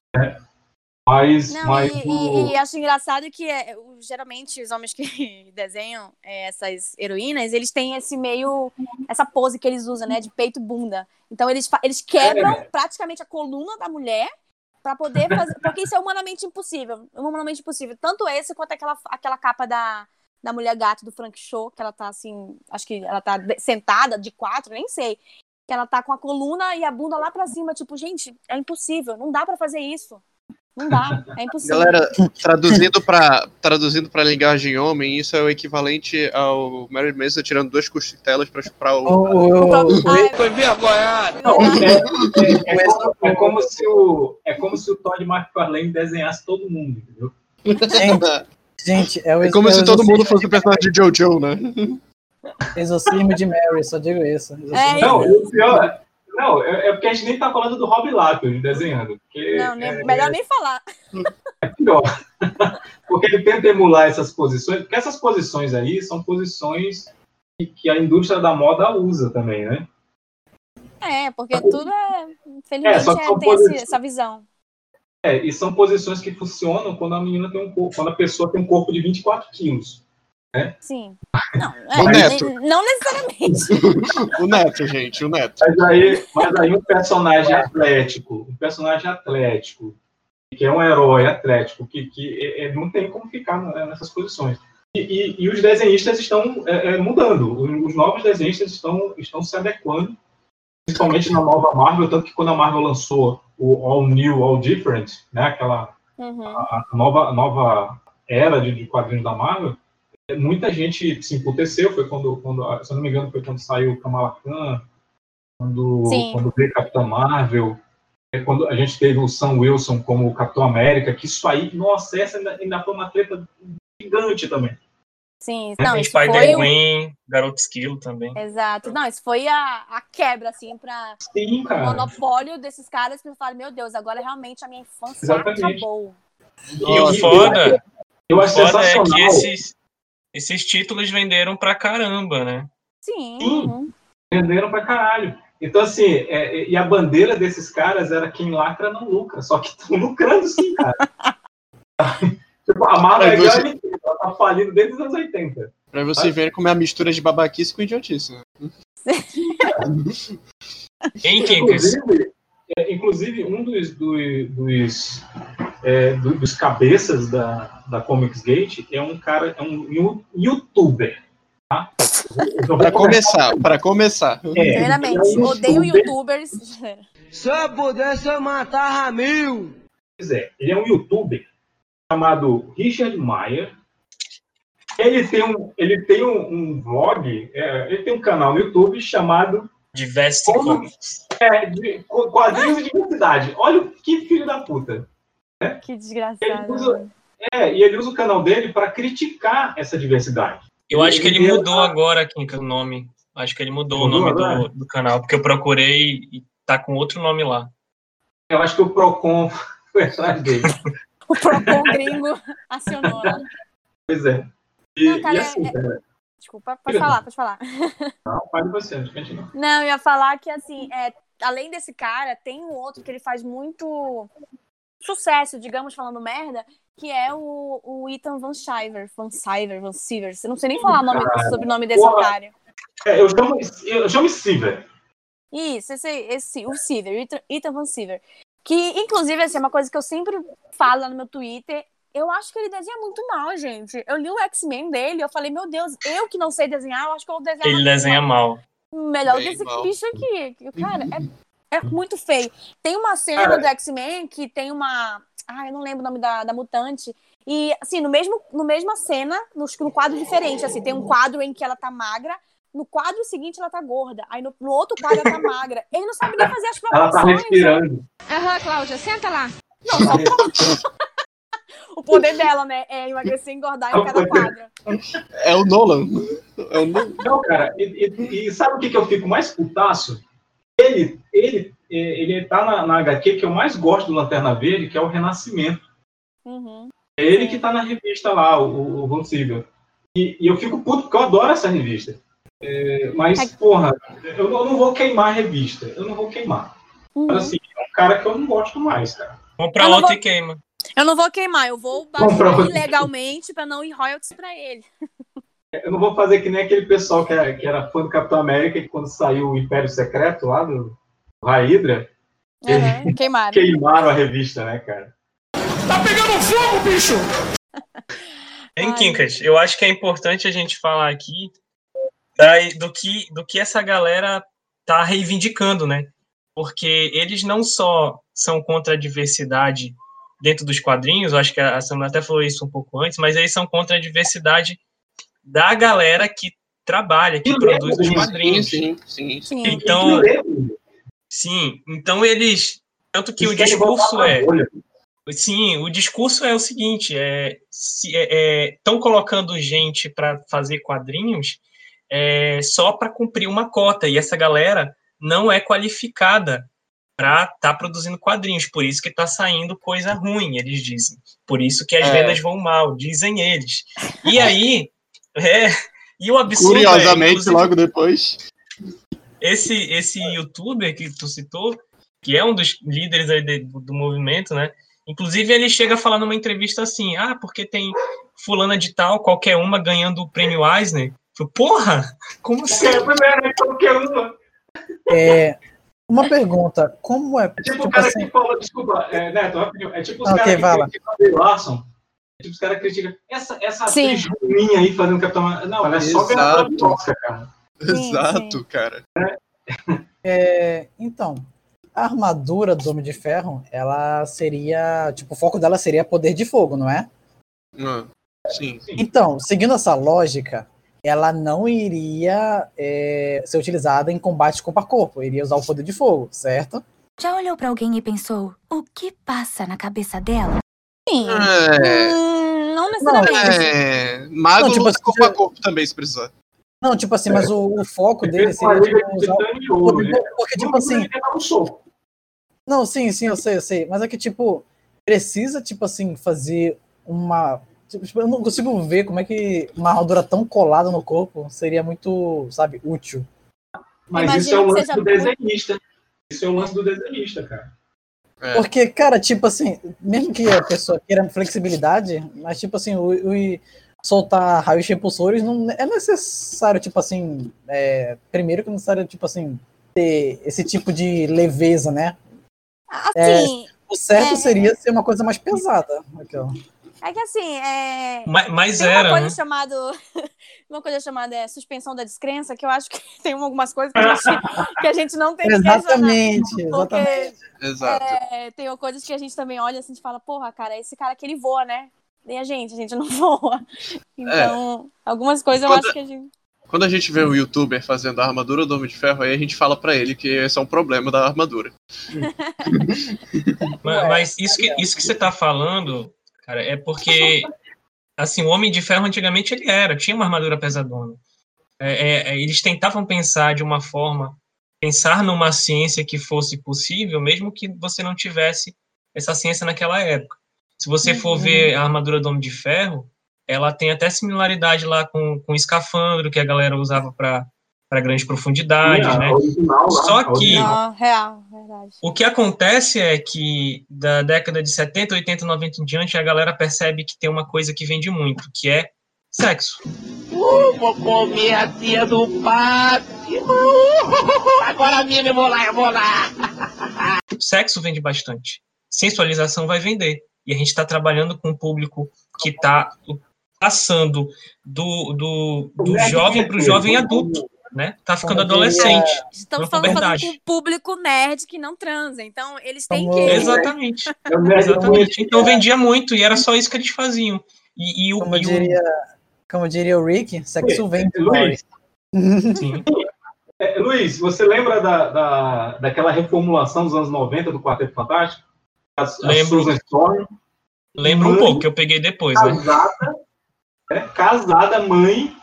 Mas,
Não,
mas
e,
o-
e- e acho engraçado que é, geralmente os homens que desenham é, essas heroínas, eles têm esse meio, essa pose que eles usam, né, de peito e bunda. Então eles, eles quebram
É.
praticamente a coluna da mulher pra poder fazer, porque isso é humanamente impossível, humanamente impossível. Tanto esse quanto aquela, aquela capa da, da mulher gato do Frank Show, que ela tá assim, acho que ela tá sentada de quatro, nem sei. Que ela tá com a coluna e a bunda lá pra cima, tipo, gente, é impossível, não dá pra fazer isso. Não dá, é impossível.
Galera, traduzindo pra, traduzindo pra linguagem homem, isso é o equivalente ao Mary Manson tirando duas costelas pra chupar o.
O, o,
Ai,
Foi vergonhado.
É, é- é como, é como se o é como se o Todd McFarlane desenhasse todo mundo, entendeu?
gente, gente, é o
É como
é
se todo mundo fosse o personagem de Jojo, né?
Exorcismo de Mary, só digo isso. Exorcismo
É,
Não, o pior, não, é, é porque a gente nem tá falando do Rob Liefeld desenhando, porque
Não, nem-
é,
melhor nem falar.
é pior. porque ele tenta emular essas posições, porque essas posições aí são posições que, que a indústria da moda usa também, né?
É, porque tudo é. Infelizmente,
É, só que
é, tem esse- essa visão.
É, e são posições que funcionam quando a menina tem um corpo, quando a pessoa tem um corpo de 24 quilos.
Sim. Não,
O
é,
Neto.
ne- não necessariamente.
O Neto, gente, o Neto.
Mas aí, mas aí um personagem atlético, um personagem atlético, que é um herói atlético, que, que é- é- não tem como ficar né, nessas posições. E, e- e os desenhistas estão é, é, mudando. Os novos desenhistas estão, estão se adequando, principalmente na nova Marvel, tanto que quando a Marvel lançou o All New, All Different, né, aquela
Uhum.
a, a nova, nova era de, de quadrinhos da Marvel, muita gente se emputeceu, foi quando, quando, se eu não me engano, foi quando saiu o Kamala Khan, quando, quando veio Capitão Marvel, é quando a gente teve o Sam Wilson como Capitão América, que isso aí, nossa, essa ainda, ainda foi uma treta gigante também.
Sim, não, isso
Spider-Gwen, o... Garoto Esquilo também.
Exato. Não, isso foi a, a quebra, assim, para o monopólio desses caras que falaram, meu Deus, agora realmente a minha infância Exatamente. acabou.
E o foda, eu acho foda é que esses, esses títulos venderam pra caramba, né?
Sim.
Sim. Venderam pra caralho. Então, assim, é, é, e a bandeira desses caras era quem lacra não lucra, só que estão lucrando sim, cara. tipo, a Marvel é você... ela tá falindo desde os anos 80.
Pra você ver como é a mistura de babaquice com idiotice. Né?
Quem,
inclusive, é, inclusive, um dos, dos, dos, é, dos cabeças da, da Comics Gate é um cara, é um youtuber. Tá?
Para começar, para começar.
É, Primeiramente, odeio youtubers.
Se eu pudesse, eu matava mil.
Pois é, ele é um youtuber chamado Richard Meyer. Ele tem um, ele tem um, um vlog, é, ele tem um canal no YouTube chamado
Diverse Comics.
É, de, quadrinhos de diversidade. Olha que filho da puta.
Né? Que desgraçado. Usa,
é, e ele usa o canal dele para criticar essa diversidade.
Eu acho que ele mudou agora, Kinka, o nome. Acho que ele mudou, mudou o nome do, do, canal, porque eu procurei e tá com outro nome lá.
Eu acho que o Procon foi atrás dele.
o Procon gringo acionou lá.
Pois é. E, Não, cara, e assim,
é... cara, Desculpa, pode falar, pode falar.
Não, fale você, continua.
Não, eu ia falar que, assim, é, além desse cara, tem um outro que ele faz muito sucesso, digamos, falando merda, que é o, o Ethan Van Shiver, Van Siver, Van Siver. Eu não sei nem falar o nome, o sobrenome desse Porra. otário.
É, eu chamo, eu chamo Siver.
Isso, esse, esse, o Siver, Ethan Van Siver. Que, inclusive, assim, é uma coisa que eu sempre falo lá no meu Twitter. Eu acho que ele desenha muito mal, gente. Eu li o X-Men dele, eu falei, meu Deus, eu que não sei desenhar, eu acho que eu vou desenhar
Ele desenha mal.
mal. Melhor Bem que esse mal. bicho aqui. Cara, é, é muito feio. Tem uma cena do X-Men que tem uma ah, eu não lembro o nome da, da mutante. E, assim, no mesmo, no mesma cena, no, no quadro diferente, assim, tem um quadro em que ela tá magra, no quadro seguinte ela tá gorda, aí no, no outro quadro ela tá magra. Ele não sabe nem fazer as
proporções. Ela tá respirando.
Aham, Cláudia, senta lá. Não, só... o poder dela, né, é emagrecer e engordar em cada quadro.
É o Nolan. É o
Nolan. Não, cara, e, e, e sabe o que, que eu fico mais putaço? Ele, ele é, ele está na, na HQ que eu mais gosto do Lanterna Verde, que é o Renascimento.
Uhum.
É ele que está na revista lá, o, o Von E, e, eu fico puto porque eu adoro essa revista. É, mas, é... porra, eu não, eu não, vou queimar a revista. Eu não vou queimar. Uhum. Mas assim, é um cara que eu não gosto mais, cara.
Compra outra vou... e queima.
Eu não vou queimar, eu vou baixar ilegalmente para não ir royalties para ele.
Eu não vou fazer que nem aquele pessoal que era, que era fã do Capitão América que quando saiu o Império Secreto lá do, Raidra,
uhum, queimaram.
queimaram a revista, né, cara?
Tá pegando fogo, bicho!
Em Kinkas, eu acho que é importante a gente falar aqui da, do, que, do que essa galera tá reivindicando, né? Porque eles não só são contra a diversidade dentro dos quadrinhos, eu acho que a Samara até falou isso um pouco antes, mas eles são contra a diversidade da galera que trabalha, que produz os quadrinhos.
Sim, sim, sim.
Então, Sim, então eles. Tanto que o discurso é. Sim, o discurso é o seguinte: é, estão é, é, colocando gente para fazer quadrinhos é, só para cumprir uma cota, e essa galera não é qualificada para estar tá produzindo quadrinhos, por isso que está saindo coisa ruim, eles dizem. Por isso que as é. vendas vão mal, dizem eles. E aí, é, e o absurdo
é, Curiosamente, logo depois
esse, esse youtuber que tu citou, que é um dos líderes de, do, movimento, né? Inclusive, ele chega a falar numa entrevista assim: ah, porque tem fulana de tal, qualquer uma ganhando o prêmio Eisner. Falei, Porra! Como assim?
É, primeiro, qualquer uma.
É, uma pergunta: como é.
É tipo, tipo o cara assim... que fala, desculpa, é, Neto, é tipo os okay, caras que criticam Larson. Tipo os caras criticam essa, essa atriz ruim aí fazendo Capitão. Não, ela é só ganhadora de Oscar, cara.
Exato, sim. cara.
É, então, a armadura do Homem de Ferro, ela seria. Tipo, o foco dela seria poder de fogo, não é?
Não. Sim.
Então, seguindo essa lógica, ela não iria é, ser utilizada em combate corpo a corpo, iria usar o poder de fogo, certo?
Já olhou pra alguém e pensou, o que passa na cabeça dela?
Sim.
É.
Hum, não necessariamente.
É, mago
Não, tipo
luta
assim,
corpo a corpo também, se precisar.
Não, tipo assim, mas o, o foco dele
Ele
seria tipo, usar
e
poder,
né?
porque tipo assim. Não, sim, sim, eu sei, eu sei. Mas é que, tipo, precisa, tipo assim, fazer uma. Tipo, eu não consigo ver como é que uma armadura tão colada no corpo seria muito, sabe, útil.
Mas
Imagina
isso é o lance do desenhista. Isso é o lance do desenhista, cara.
É.
Porque, cara, tipo assim, mesmo que a pessoa queira flexibilidade, mas, tipo assim, o, o- soltar raios repulsores não é necessário, tipo assim, é, primeiro que é necessário, tipo assim, ter esse tipo de leveza, né?
Assim,
O certo
É.
seria ser uma coisa mais pesada. Aqui.
É que assim, é.
Mas, mas
Tem
era,
uma coisa
né?
chamada uma coisa chamada é, suspensão da descrença, que eu acho que tem algumas coisas que a gente, que a gente não tem que questionar.
Exatamente, exatamente.
Exato.
é, tem coisas que a gente também olha assim e fala, porra, cara, esse cara aqui ele voa, né? E a gente, a gente não voa. Então, algumas coisas eu
Quando-
acho que a gente.
Quando a gente vê um youtuber fazendo a armadura do Homem de Ferro, aí a gente fala pra ele que esse é um problema da armadura.
Mas, mas isso, que, isso que você tá falando, cara, é porque assim, o Homem de Ferro antigamente ele era, tinha uma armadura pesadona. É, é, é, eles tentavam pensar de uma forma, pensar numa ciência que fosse possível, mesmo que você não tivesse essa ciência naquela época. Se você for
Uhum.
ver a armadura do Homem de Ferro, ela tem até similaridade lá com, com o escafandro que a galera usava para grandes profundidades,
a
né?
original
Só que
original.
Não, real, verdade.
o que acontece é que da década de 70, 80, 90 em diante, a galera percebe que tem uma coisa que vende muito, que é sexo.
Uh, vou comer a tia do Batman. Uh, agora mesmo eu vou lá, eu vou lá.
Sexo vende bastante. Sensualização vai vender. E a gente está trabalhando com um público que está passando do, do, do jovem para o jovem adulto, né? Tá ficando
Como diria-
adolescente.
Estamos
na
falando, falando com um público nerd que não transa. Então, eles têm
Como-
que.
Exatamente.
O
Exatamente. Então vendia muito e era só isso que eles faziam. E, e o,
Como
e o-
diria, como diria o Rick, sexo vem.
Luiz,
sim.
é, Luiz, você lembra da, da, daquela reformulação dos anos 90 do Quarteto Fantástico?
Lembro.
Susan Storm,
Lembra um
Mãe-
pouco, que eu peguei depois, né?
casada, é, casada, mãe,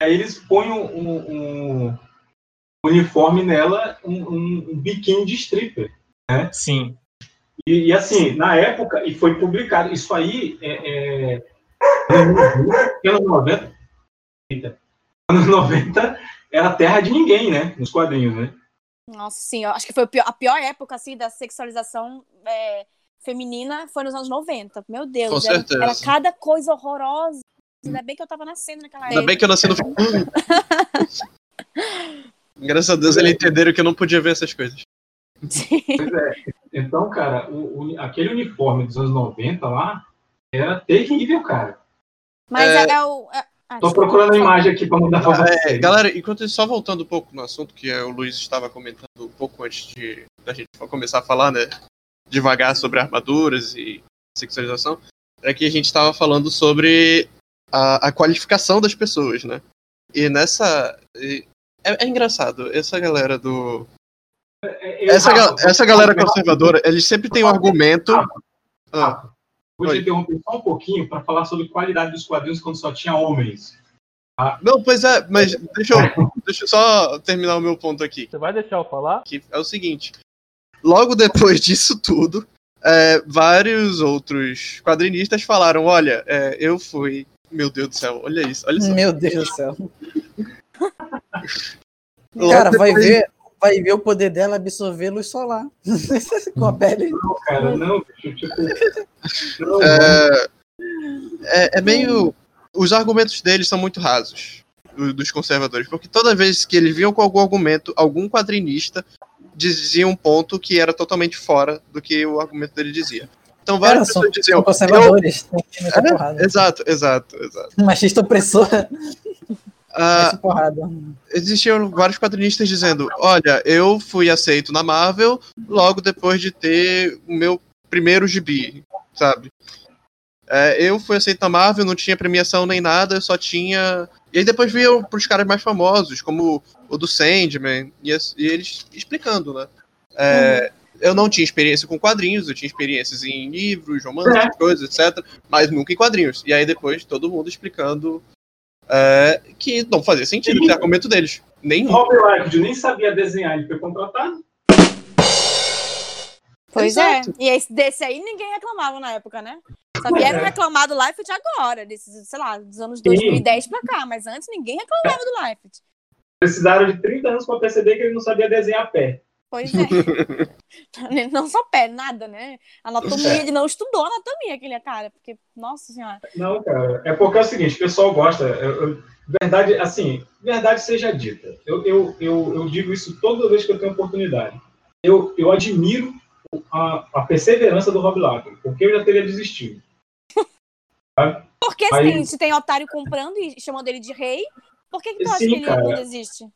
aí eles põem um, um- um uniforme nela, um, um, um biquíni de stripper.
Sim.
E, e, assim, na época, e foi publicado, isso aí é. é anos 90. Eita. Anos 90 era terra de ninguém, né? Nos quadrinhos, né?
Nossa, sim, eu acho que foi o pior- a pior época assim, da sexualização é, feminina foi nos anos 90. Meu Deus,
Com
era,
certeza.
era cada coisa horrorosa. Ainda bem que eu tava nascendo naquela
Ainda
época.
bem que eu nasci no. Graças a Deus eles entenderam que eu não podia ver essas coisas.
Pois é. Então, cara, o- o- aquele uniforme dos anos 90 lá era terrível, cara.
Mas
É.
é, é o. É, ah,
Tô procurando a imagem aqui pra mandar pra
É,
vocês.
galera, enquanto só voltando um pouco no assunto que é, o Luiz estava comentando um pouco antes de da gente começar a falar, né? Devagar sobre armaduras e sexualização, é que a gente estava falando sobre a, a qualificação das pessoas, né? E nessa. e- é, é engraçado, essa galera do.
É, eu-
Essa, ga- essa galera conservadora, eles sempre têm um argumento. Ah,
Vou te interromper só um pouquinho para falar sobre qualidade dos quadrinhos quando só tinha homens.
não, pois é, mas deixa eu, deixa eu só terminar o meu ponto aqui.
Você vai deixar eu falar?
que é o seguinte: logo depois disso tudo, é, vários outros quadrinistas falaram: olha, é, eu fui. Meu Deus do céu, olha isso, olha só.
Meu Deus do céu. Cara, vai ver, vai ver o poder dela absorver luz solar. Com a pele.
Não, cara, não, bicho, tipo. Não,
É, é, é meio. Os argumentos deles são muito rasos, do- dos conservadores, porque toda vez que eles vinham com algum argumento, algum quadrinista dizia um ponto que era totalmente fora do que o argumento dele dizia. Então
Cara,
várias
são,
pessoas diziam.
conservadores. Meter
"Eu-". É, exato, exato, exato.
Machista opressor.
Ah, existiam vários quadrinistas dizendo: Olha, eu fui aceito na Marvel logo depois de ter o meu primeiro gibi, sabe? É, eu fui aceito na Marvel, não tinha premiação nem nada, eu só tinha. E aí depois veio pros caras mais famosos, como o do Sandman, e, e eles explicando, né? É, uhum. Eu não tinha experiência com quadrinhos, eu tinha experiências em livros, romances, é. coisas, etc. Mas nunca em quadrinhos. E aí depois todo mundo explicando é, que não fazia sentido o argumento deles. Nenhum.
Rob Liefeld nem sabia desenhar, ele foi contratado.
Pois é. Exato. é. E esse, desse aí ninguém reclamava na época, né? Só vieram é. reclamar do Liefeld agora, desses, sei lá, dos anos 2010 Sim. pra cá. Mas antes ninguém reclamava do Liefeld.
Precisaram de 30 anos pra perceber que ele não sabia desenhar pé.
Pois é. não só pé, nada, né? Anatomia, ele não estudou anatomia, aquele cara, porque, nossa senhora.
Não, cara, é porque é o seguinte, o pessoal gosta, eu, eu, verdade, assim, verdade seja dita. Eu, eu, eu, eu, digo isso toda vez que eu tenho oportunidade. Eu, eu admiro a, a perseverança do Rob Lager, porque eu já teria desistido.
Porque Aí, se tem otário comprando e chamando ele de rei, por que, que tu acha que ele cara, não desiste?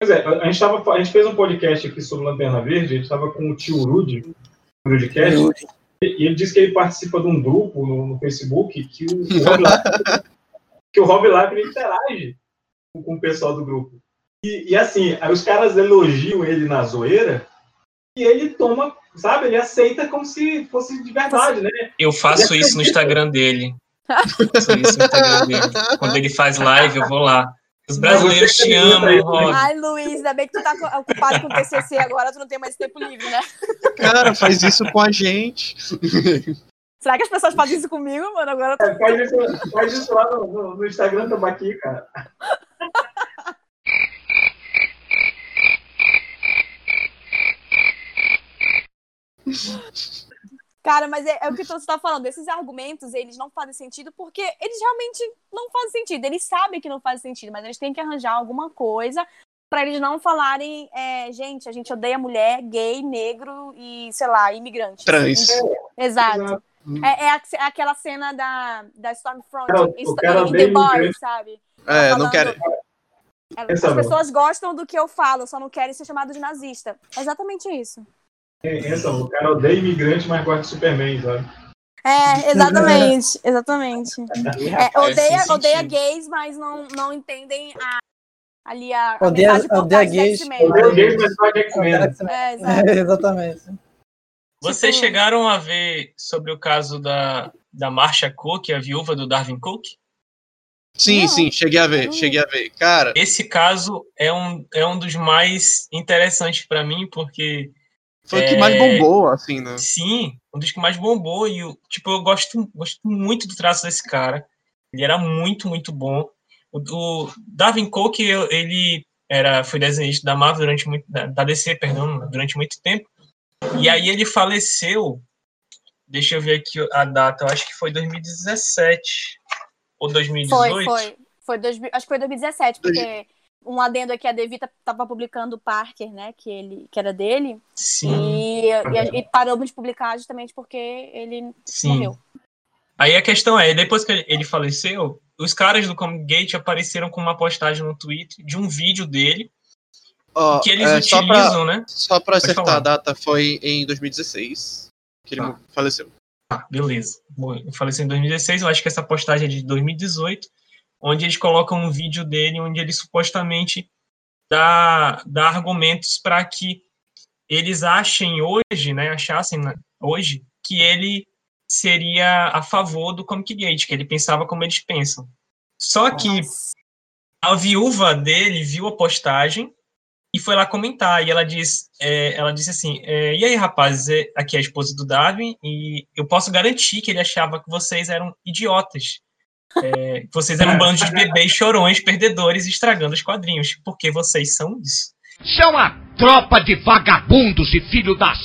Pois é, a gente, tava, a gente fez um podcast aqui sobre Lanterna Verde, a gente estava com o tio Rudy, no Rudcast, e ele disse que ele participa de um grupo no, no Facebook que o, o Rob Lager, que o Rob Lager interage com, com, o pessoal do grupo. E, e assim, os caras elogiam ele na zoeira e ele toma, sabe, ele aceita como se fosse de verdade, né?
Eu faço isso no Instagram dele. Eu faço isso no Instagram dele. Quando ele faz live, eu vou lá. Os brasileiros te amam, Rob.
Ai, Luiz, ainda bem que tu tá ocupado com o TCC agora, tu não tem mais tempo livre, né?
Cara, faz isso com a gente.
Será que as pessoas fazem isso comigo, mano? Agora tô...
é, faz, isso, faz isso lá no, no, no Instagram do Baqui, cara.
Cara, mas é, é, o que você está falando. Esses argumentos, eles não fazem sentido porque eles realmente não fazem sentido. Eles sabem que não faz sentido, mas eles têm que arranjar alguma coisa para eles não falarem, é, gente, a gente odeia mulher, gay, negro e, sei lá, imigrante.
Trans.
Exato. É, é, é, aquela cena da, da Stormfront em The Boys, sabe?
É, falando, não quero.
As pessoas gostam do que eu falo, só não querem ser chamado de nazista. É exatamente isso.
Essa, o cara odeia imigrante, mas gosta de Superman, sabe?
É, exatamente, exatamente. É, odeia, odeia gays, mas não, não entendem a, ali a,
a odeia, odeia gays.
Odeia gays, mas gosta de X-Men.
É, é, exatamente.
Vocês tipo... chegaram a ver sobre o caso da, da Marcia Cook, a viúva do Darwin Cook?
Sim, sim, cheguei a ver, cheguei a ver. Cara,
esse caso é um, é um dos mais interessantes para mim, porque
foi o que mais é, bombou, assim, né?
Sim, um dos que mais bombou. E, tipo, eu gosto, gosto muito do traço desse cara. Ele era muito, muito bom. O, o Darwin Cook, ele era, foi desenhista da Marvel durante muito, da DC, perdão, durante muito tempo. E aí ele faleceu, deixa eu ver aqui a data, eu acho que foi 2017 ou 2018.
Foi, foi. foi dois, acho que foi 2017, porque um adendo aqui, a Devita estava publicando o Parker, né, que, ele, que era dele.
Sim.
E, e, e parou de publicar justamente porque ele Sim. morreu.
Aí a questão é, depois que ele faleceu, os caras do Comic Gate apareceram com uma postagem no Twitter de um vídeo dele
oh,
que eles é, utilizam,
só
pra, né?
Só para acertar falar. a data, foi em 2016 que ele tá. faleceu.
Ah, beleza. Ele faleceu em 2016, eu acho que essa postagem é de 2018 onde eles colocam um vídeo dele onde ele supostamente dá, dá argumentos para que eles achem hoje, né, achassem hoje, que ele seria a favor do Comic Gate, que ele pensava como eles pensam. Só que a viúva dele viu a postagem e foi lá comentar, e ela diz, é, ela disse assim, é, e aí, rapazes, é, aqui é a esposa do Darwin, e eu posso garantir que ele achava que vocês eram idiotas, é, vocês eram um bando de bebês chorões, perdedores, estragando os quadrinhos. Porque vocês são isso.
São a tropa de vagabundos e filho das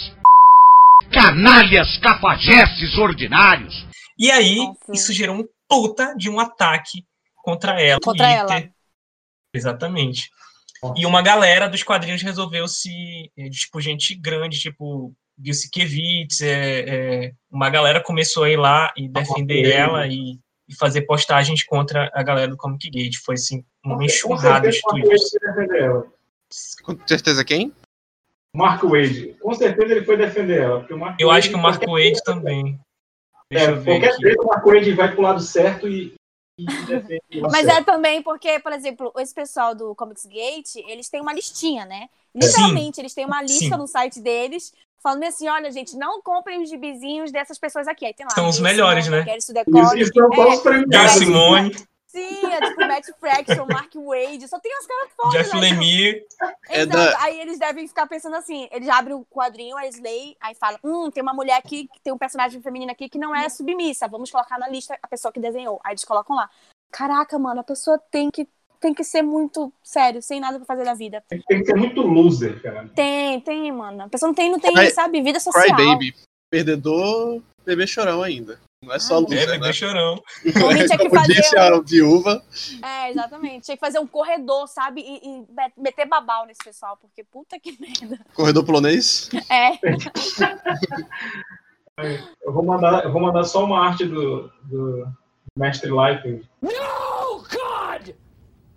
canalhas cafajestes ordinários.
E aí, Nossa. isso gerou um puta de um ataque contra ela.
Contra ela.
Exatamente. E uma galera dos quadrinhos resolveu se, é, tipo, gente grande, tipo Gilsikevich, é, é, uma galera começou a ir lá e defender ela e e fazer postagens contra a galera do Comic Gate. Foi assim, uma enxurrada de tweets.
Com certeza quem?
Mark Wade. Com certeza ele foi defender ela. Porque o Mark
Eu Wade acho que o Mark Wade também. Deixa
É,
eu ver
qualquer
aqui.
treta, uma coisa vai pro lado certo e. e defende o
Mas
certo.
é também porque, por exemplo, esse pessoal do Comics Gate, eles têm uma listinha, né? Literalmente, eles têm uma lista
Sim.
no site deles, falando assim: olha, gente, não comprem os gibizinhos dessas pessoas aqui. Aí tem lá.
São os melhores, né?
Sudeikis,
Isso, isso não
é,
posso premiar.
Gail
Mas-
Simone,
Sim, é tipo Matt Fraction, Mark Wade, só tem uns caras fodas.
Jeff
né?
Lemire.
É
Exato.
da-
Aí eles devem ficar pensando assim: eles abrem o quadrinho, a Slay, aí fala: hum, tem uma mulher aqui, tem um personagem feminino aqui que não é submissa, vamos colocar na lista a pessoa que desenhou. Aí eles colocam lá. Caraca, mano, a pessoa tem que, tem que ser muito sério, sem nada pra fazer da vida.
Tem que ser muito loser, cara.
Tem, tem, mano. A pessoa não tem, não tem,
Cry-
sabe, vida social.
Cry Baby. Perdedor, bebê chorão ainda. Não é só
Ah,
loser,
É,
né?
bebê chorão.
Homem tinha que
Como
fazer
disse
um-
a viúva,
É, exatamente. Tinha que fazer um corredor, sabe? E, e met- meter babau nesse pessoal, porque puta que merda.
corredor polonês.
É.
Eu vou mandar, eu vou mandar só uma arte do, do Mestre Life
No, God!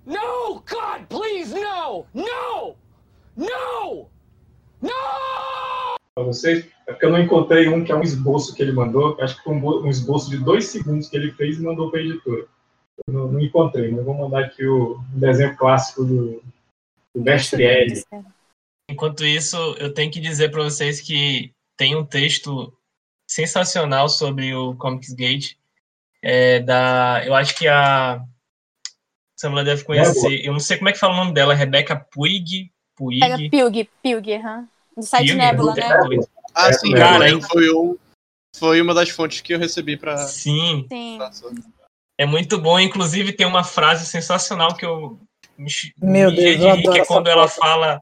No, God, please, no! No! No! No!
pra vocês. É porque eu não encontrei um que é um esboço que ele mandou. Acho que foi um, um esboço de dois segundos que ele fez e mandou para a editora. Eu não, não encontrei, mas vou mandar aqui o um desenho clássico do, do Mestre L.
Enquanto isso, eu tenho que dizer para vocês que tem um texto sensacional sobre o Comics Gate. É, da, eu acho que a Samula deve conhecer. Eu não sei como é que fala o nome dela, Rebecca Puig.
Pega
Puig.
Pilg, Pilg, aham. Do site? Nebula, né?
Ah,
É,
sim,
cara, hein?
foi, um, foi uma das fontes que eu recebi pra.
Sim,
Sim.
é muito bom. Inclusive, tem uma frase sensacional que eu me
Meu
me
Deus, eu adoro
que é quando ela fala.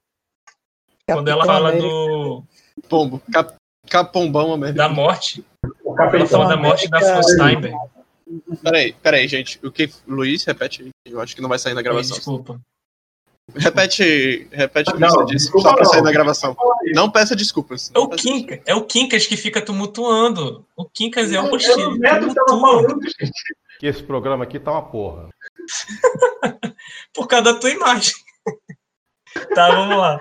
Quando ela
Capitão
fala
América.
do,
Pombo. Cap, capombão americano.
da morte.
O
Ela
Capitão
fala da morte da
América-
Steinberg.
Peraí, peraí, gente. O que. Luiz, repete aí. Eu acho que não vai sair na gravação.
Desculpa.
Repete, repete o que
Não,
você disse,
desculpa
só pra
não.
sair na gravação. Não peça desculpas.
É o
Não peça
Quincas, é o Quincas que fica tumultuando. O Quincas é o
Era
hostil.
o Neto que
esse programa aqui tá uma porra.
por causa da tua imagem. tá, vamos lá.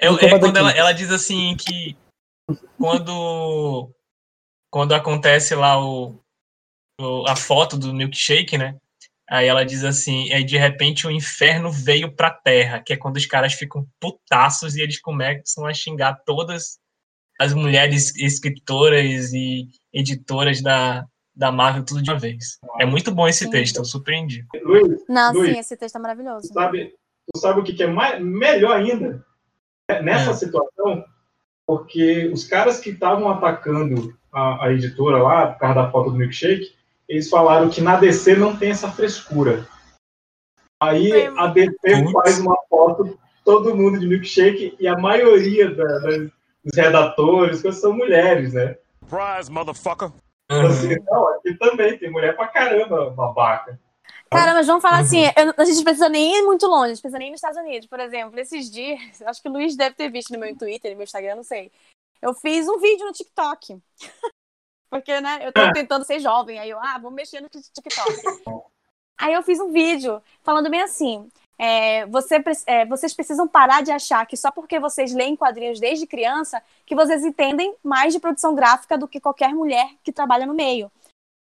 É, é quando ela, ela diz assim que quando quando acontece lá o- a foto do milkshake, né? Aí ela diz assim, aí de repente o inferno veio pra terra, que é quando os caras ficam putaços e eles começam a xingar todas as mulheres escritoras e editoras da, da Marvel tudo de uma vez. É muito bom esse
Sim.
texto, eu surpreendi.
Luiz,
Não,
Luiz,
sim, esse texto é maravilhoso.
tu sabe, tu sabe o que, que é mais, melhor ainda? É Nessa
É.
situação, porque os caras que estavam atacando a, a editora lá, por causa da foto do milkshake, eles falaram que na DC não tem essa frescura. Aí a DC faz uma foto, todo mundo de milkshake, e a maioria da- das- dos redatores são mulheres, né?
Surprise, motherfucker.
Então, assim, não, aqui também tem mulher pra caramba, babaca.
Cara, mas vamos falar
Uhum.
assim, eu- a gente precisa nem ir muito longe, a gente precisa nem ir nos Estados Unidos. Por exemplo, esses dias, acho que o Luiz deve ter visto no meu Twitter, no meu Instagram, não sei. Eu fiz um vídeo no TikTok. Porque, né, eu tô
Ah.
tentando ser jovem, aí eu, ah, vou mexer no TikTok. aí eu fiz um vídeo falando bem assim, é, você é, vocês precisam parar de achar que só porque vocês leem quadrinhos desde criança, que vocês entendem mais de produção gráfica do que qualquer mulher que trabalha no meio.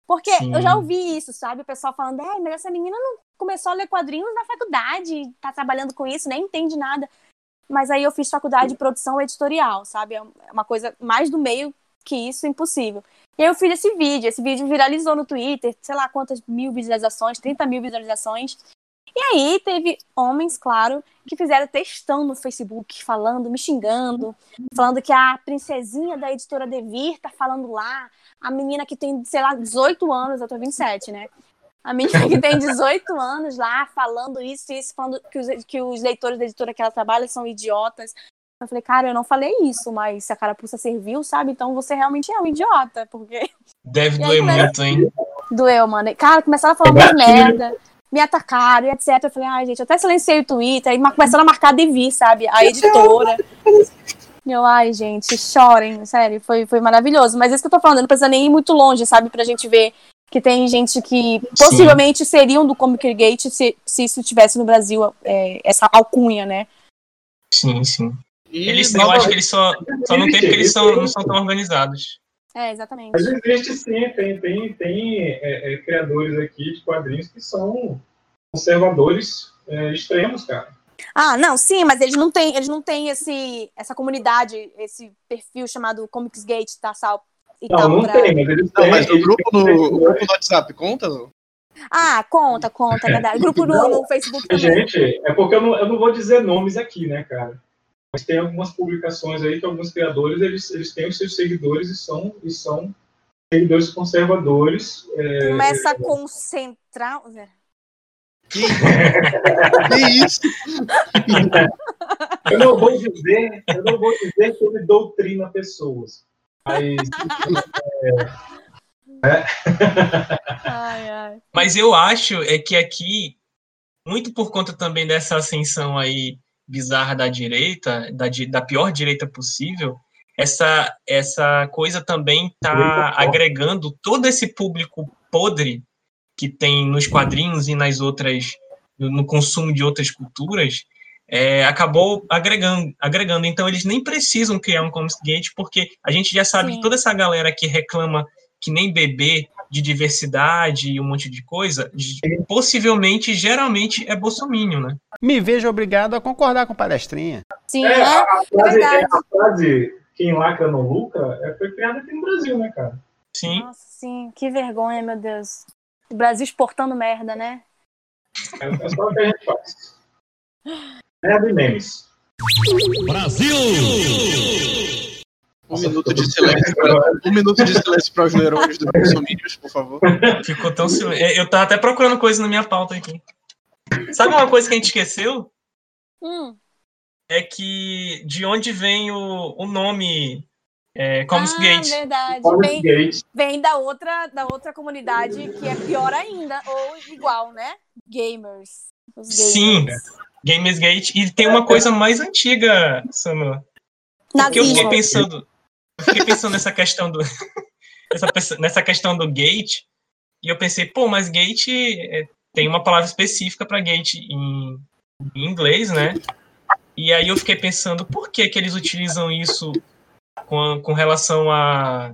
Porque
Sim.
eu já ouvi isso, sabe? O pessoal falando, é, mas essa menina não começou a ler quadrinhos na faculdade, tá trabalhando com isso, nem entende nada. Mas aí eu fiz faculdade de produção editorial, sabe? É uma coisa mais do meio que isso, impossível. E aí eu fiz esse vídeo, esse vídeo viralizou no Twitter, sei lá quantas mil visualizações, 30 mil visualizações. E aí teve homens, claro, que fizeram textão no Facebook, falando, me xingando, falando que a princesinha da editora Devir tá falando lá, a menina que tem, sei lá, 18 anos, eu tô 27, né? A menina que tem 18 anos lá, falando isso e isso, falando que os, que os leitores da editora que ela trabalha são idiotas. Eu falei, cara, eu não falei isso, mas se a carapuça serviu, sabe? Então você realmente é um idiota, porque
Deve
E aí,
doer muito, hein?
doeu, mano. Cara, começaram a falar
É
merda, me atacaram e etc. Eu falei, ai, gente, eu até silenciei o Twitter, ma- começaram a marcar a Devi, sabe? A editora. E Eu, ai, gente, chorem, sério, foi, foi maravilhoso. Mas isso que eu tô falando, não precisa nem ir muito longe, sabe? Pra gente ver que tem gente que possivelmente seriam do Comic Gate se, se isso tivesse no Brasil, é, essa alcunha, né?
Sim, sim.
E
Eles, eu acho que eles só, só não tem porque eles são, não são tão organizados.
É, exatamente.
Mas existe sim, tem, tem, tem é, é, criadores aqui de quadrinhos que são conservadores é, extremos, cara.
Ah, não, sim, mas eles não têm, eles não têm esse, essa comunidade, esse perfil chamado Comics Gate, tá, Sal?
E não, tal, não pra... tem, mas eles
têm.
Não,
mas o grupo, no, o grupo do WhatsApp conta? Não?
Ah, conta, conta, é verdade. Grupo no, no Facebook também.
Gente, é porque eu não, eu não vou dizer nomes aqui, né, cara? Mas tem algumas publicações aí que alguns criadores, eles, eles têm os seus seguidores e são, e são seguidores conservadores. É,
Começa a concentrar...
Que, que isso?
eu não vou dizer, eu não vou dizer que ele doutrina pessoas. Mas. É,
é. ai, ai.
Mas eu acho é que aqui, muito por conta também dessa ascensão aí bizarra da direita, da, da pior direita possível, essa, essa coisa também está agregando todo esse público podre que tem nos quadrinhos e nas outras no consumo de outras culturas é, acabou agregando, agregando. Então eles nem precisam criar um Comics Gate porque a gente já sabe Sim. que toda essa galera que reclama que nem bebê de diversidade e um monte de coisa, possivelmente, geralmente é bolsomínio, né?
Me vejo obrigado a concordar com palestrinha.
Sim,
é,
é,
a, frase,
é
a frase quem lacra não lucra é, foi criada aqui no Brasil, né, cara?
Sim.
Nossa, sim, que vergonha, meu Deus. O Brasil exportando merda, né?
É, é só o que a gente faz. Merda e memes.
Brasil!
Um minuto de silêncio pra, um minuto de silêncio para os neurônios dos bolsominions, por favor.
Ficou tão silêncio. Eu tava até procurando coisa na minha pauta aqui. Sabe uma coisa que a gente esqueceu?
Hum.
É que de onde vem o, o nome é, Comics
ah,
Gate.
verdade. Vem,
Gate.
vem da outra, da outra comunidade que é pior ainda, ou igual, né? Gamers.
Sim, Gamers Gate. E tem uma coisa mais antiga, Samuel. Porque eu fiquei pensando, fiquei pensando nessa questão do nessa, nessa questão do gate e eu pensei, pô, mas gate é, tem uma palavra específica para gate em, em, inglês, né? E aí eu fiquei pensando, por que que eles utilizam isso com, com relação a,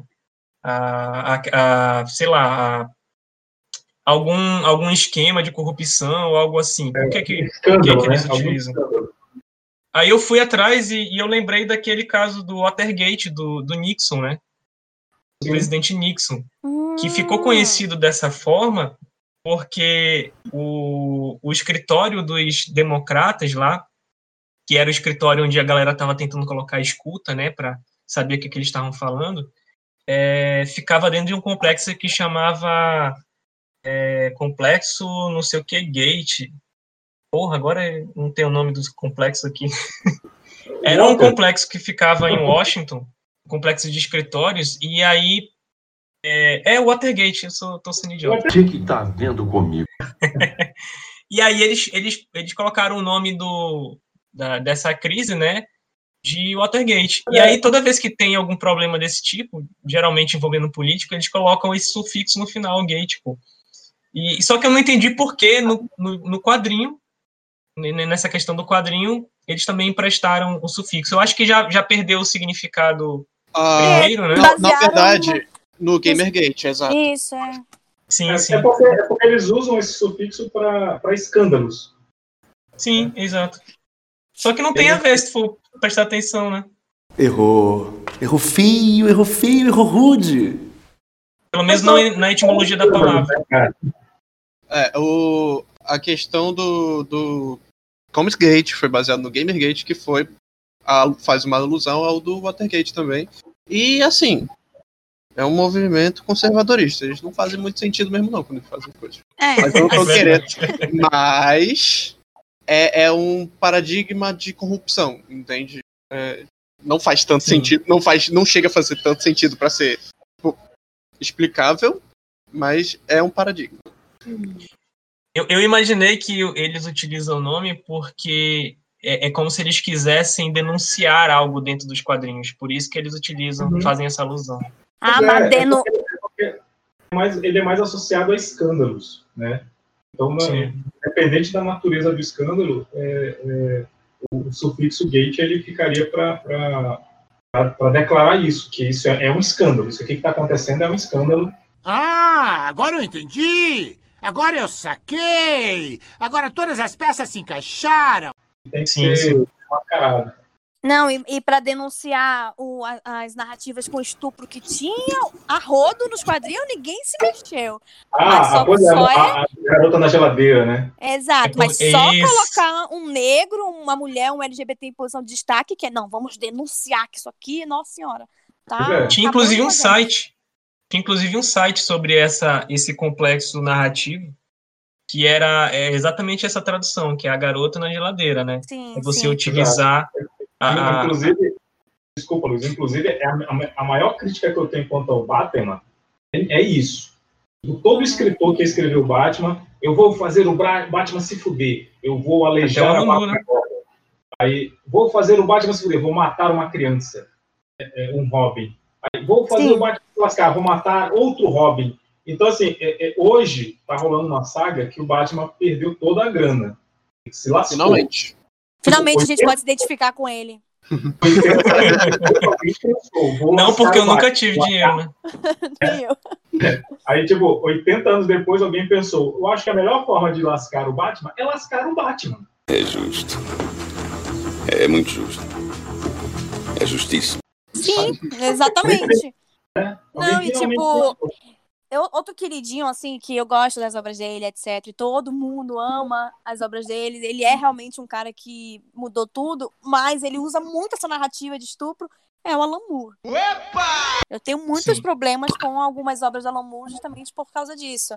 a, a, a sei lá, a algum, algum esquema de corrupção ou algo assim? Por que, que, por que, que eles
né?
utilizam? Aí eu fui atrás e, e, eu lembrei daquele caso do Watergate, do, do Nixon, né? O
Sim.
presidente Nixon,
Hum.
que ficou conhecido dessa forma porque o, o escritório dos democratas lá, que era o escritório onde a galera estava tentando colocar escuta, né, para saber o que, que eles estavam falando, é, ficava dentro de um complexo que chamava é, complexo não sei o que gate. Porra, agora não tem o nome dos complexos aqui. Era um complexo que ficava em Washington, um complexo de escritórios, e aí é, é Watergate, eu sou, tô sendo idiota.
O que que tá vendo comigo?
E aí eles, eles, eles colocaram o nome do, da, dessa crise, né, de Watergate. E aí toda vez que tem algum problema desse tipo, geralmente envolvendo política, eles colocam esse sufixo no final, gate, pô. E, só que eu não entendi por que no, no, no quadrinho, nessa questão do quadrinho, eles também emprestaram o sufixo. Eu acho que já, já perdeu o significado
Ah,
primeiro, né?
na, na verdade, no Gamergate, exato.
Isso, é.
Sim,
É,
sim.
é porque, é porque eles usam esse sufixo para escândalos.
Sim, exato. Só que não tem a ver se for prestar atenção, né?
Errou. Errou feio, errou feio, errou rude.
Pelo menos não na etimologia da palavra.
É, o, a questão do, do Comics Gate foi baseado no Gamergate, que foi a- faz uma alusão ao do Watergate também. E assim, é um movimento conservadorista. Eles não fazem muito sentido mesmo, não, quando eles fazem coisas.
É.
Mas eu não tô
É
querendo. Mas é, é um paradigma de corrupção, entende? É, não faz tanto
Sim.
sentido, não faz, não chega a fazer tanto sentido para ser tipo, explicável, mas é um paradigma.
Eu, eu imaginei que eles utilizam o nome porque é, é como se eles quisessem denunciar algo dentro dos quadrinhos. Por isso que eles utilizam,
Uhum.
fazem essa alusão.
Ah,
é,
mas
é é porque é mais- ele é mais associado a escândalos, né? Então,
Sim.
independente da natureza do escândalo, é, é, o sufixo gate ele ficaria para para declarar isso, que isso é, é um escândalo. Isso aqui que está acontecendo é um escândalo.
Ah, agora eu entendi! Agora eu saquei! Agora todas as peças se encaixaram!
Tem que sim, ser.
Não, e, e para denunciar o, a, as narrativas com estupro que tinham, a rodo nos quadrinhos, ninguém se mexeu.
Ah, mas só, a, só a, é... a, garota na geladeira, né?
Exato, mas só colocar um negro, uma mulher, um LGBT em posição de destaque, que é, não, vamos denunciar que isso aqui, nossa senhora. Tá,
é. Tinha inclusive um site, tinha inclusive um site sobre essa, esse complexo narrativo, que era é, exatamente essa tradução, que é a garota na geladeira, né?
Sim,
é você
sim.
utilizar
ah, inclusive, desculpa, Luiz, inclusive é a, a, maior crítica que eu tenho quanto ao Batman é, é isso. Todo escritor que escreveu Batman, eu vou fazer o Batman se fuder, eu vou aleijar a Batman. Né? Aí, vou fazer o Batman se fuder, vou matar uma criança, é, é, um Robin. Aí, vou fazer Sim. o Batman lascar, vou matar outro Robin. Então, assim, é, é, hoje tá rolando uma saga que o Batman perdeu toda a grana. Se lascou.
Finalmente.
Finalmente a gente pode se identificar com ele.
Não, porque eu nunca tive dinheiro, né?
Nem eu.
Aí, tipo, 80 anos depois, alguém pensou: eu acho que a melhor forma de lascar o Batman é lascar o Batman.
É justo. É muito justo. É justiça.
Sim, exatamente. É, Não, e tipo, eu, outro queridinho, assim, que eu gosto das obras dele, etc. E todo mundo ama as obras dele. Ele é realmente um cara que mudou tudo, mas ele usa muito essa narrativa de estupro. É o Alan Moore.
Opa!
Eu tenho muitos Sim. problemas com algumas obras do Alan Moore justamente por causa disso.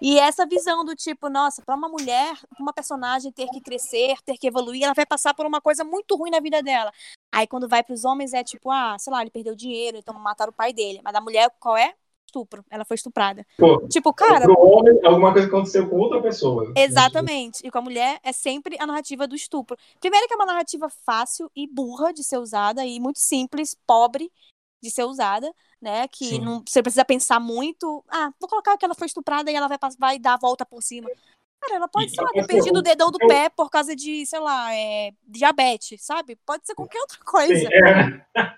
E essa visão do tipo, nossa, para uma mulher, uma personagem ter que crescer, ter que evoluir, ela vai passar por uma coisa muito ruim na vida dela. Aí quando vai para os homens é tipo, ah, sei lá, ele perdeu dinheiro, então mataram o pai dele. Mas a mulher, qual é? Estupro. Ela foi estuprada.
Pô,
tipo, cara.
Pro homem, alguma coisa aconteceu com outra pessoa.
Exatamente. E com a mulher é sempre a narrativa do estupro. Primeiro, que é uma narrativa fácil e burra de ser usada, e muito simples, pobre de ser usada, né? Que não, você precisa pensar muito. Ah, vou colocar que ela foi estuprada e ela vai, vai dar a volta por cima. Cara, ela pode, sei lá, ter perdido o dedão do pé por causa de, sei lá, é, diabetes, sabe? Pode ser qualquer outra coisa.
Sim, é.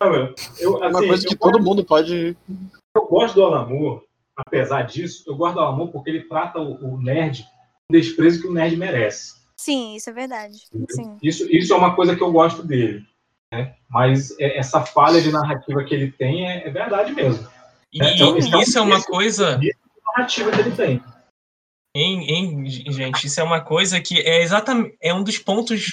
Eu, assim,
Uma coisa que todo mundo pode
eu gosto do Alan Moore, apesar disso, eu gosto do Alan Moore porque ele trata o, o nerd com o desprezo que o nerd merece.
Sim, isso é verdade. Sim.
Isso, isso é uma coisa que eu gosto dele. Né? Mas é, essa falha de narrativa que ele tem é, é verdade mesmo.
E é, então, isso, isso é uma coisa.
narrativa que ele tem.
Em, em, gente, isso é uma coisa que é exatamente é um dos pontos,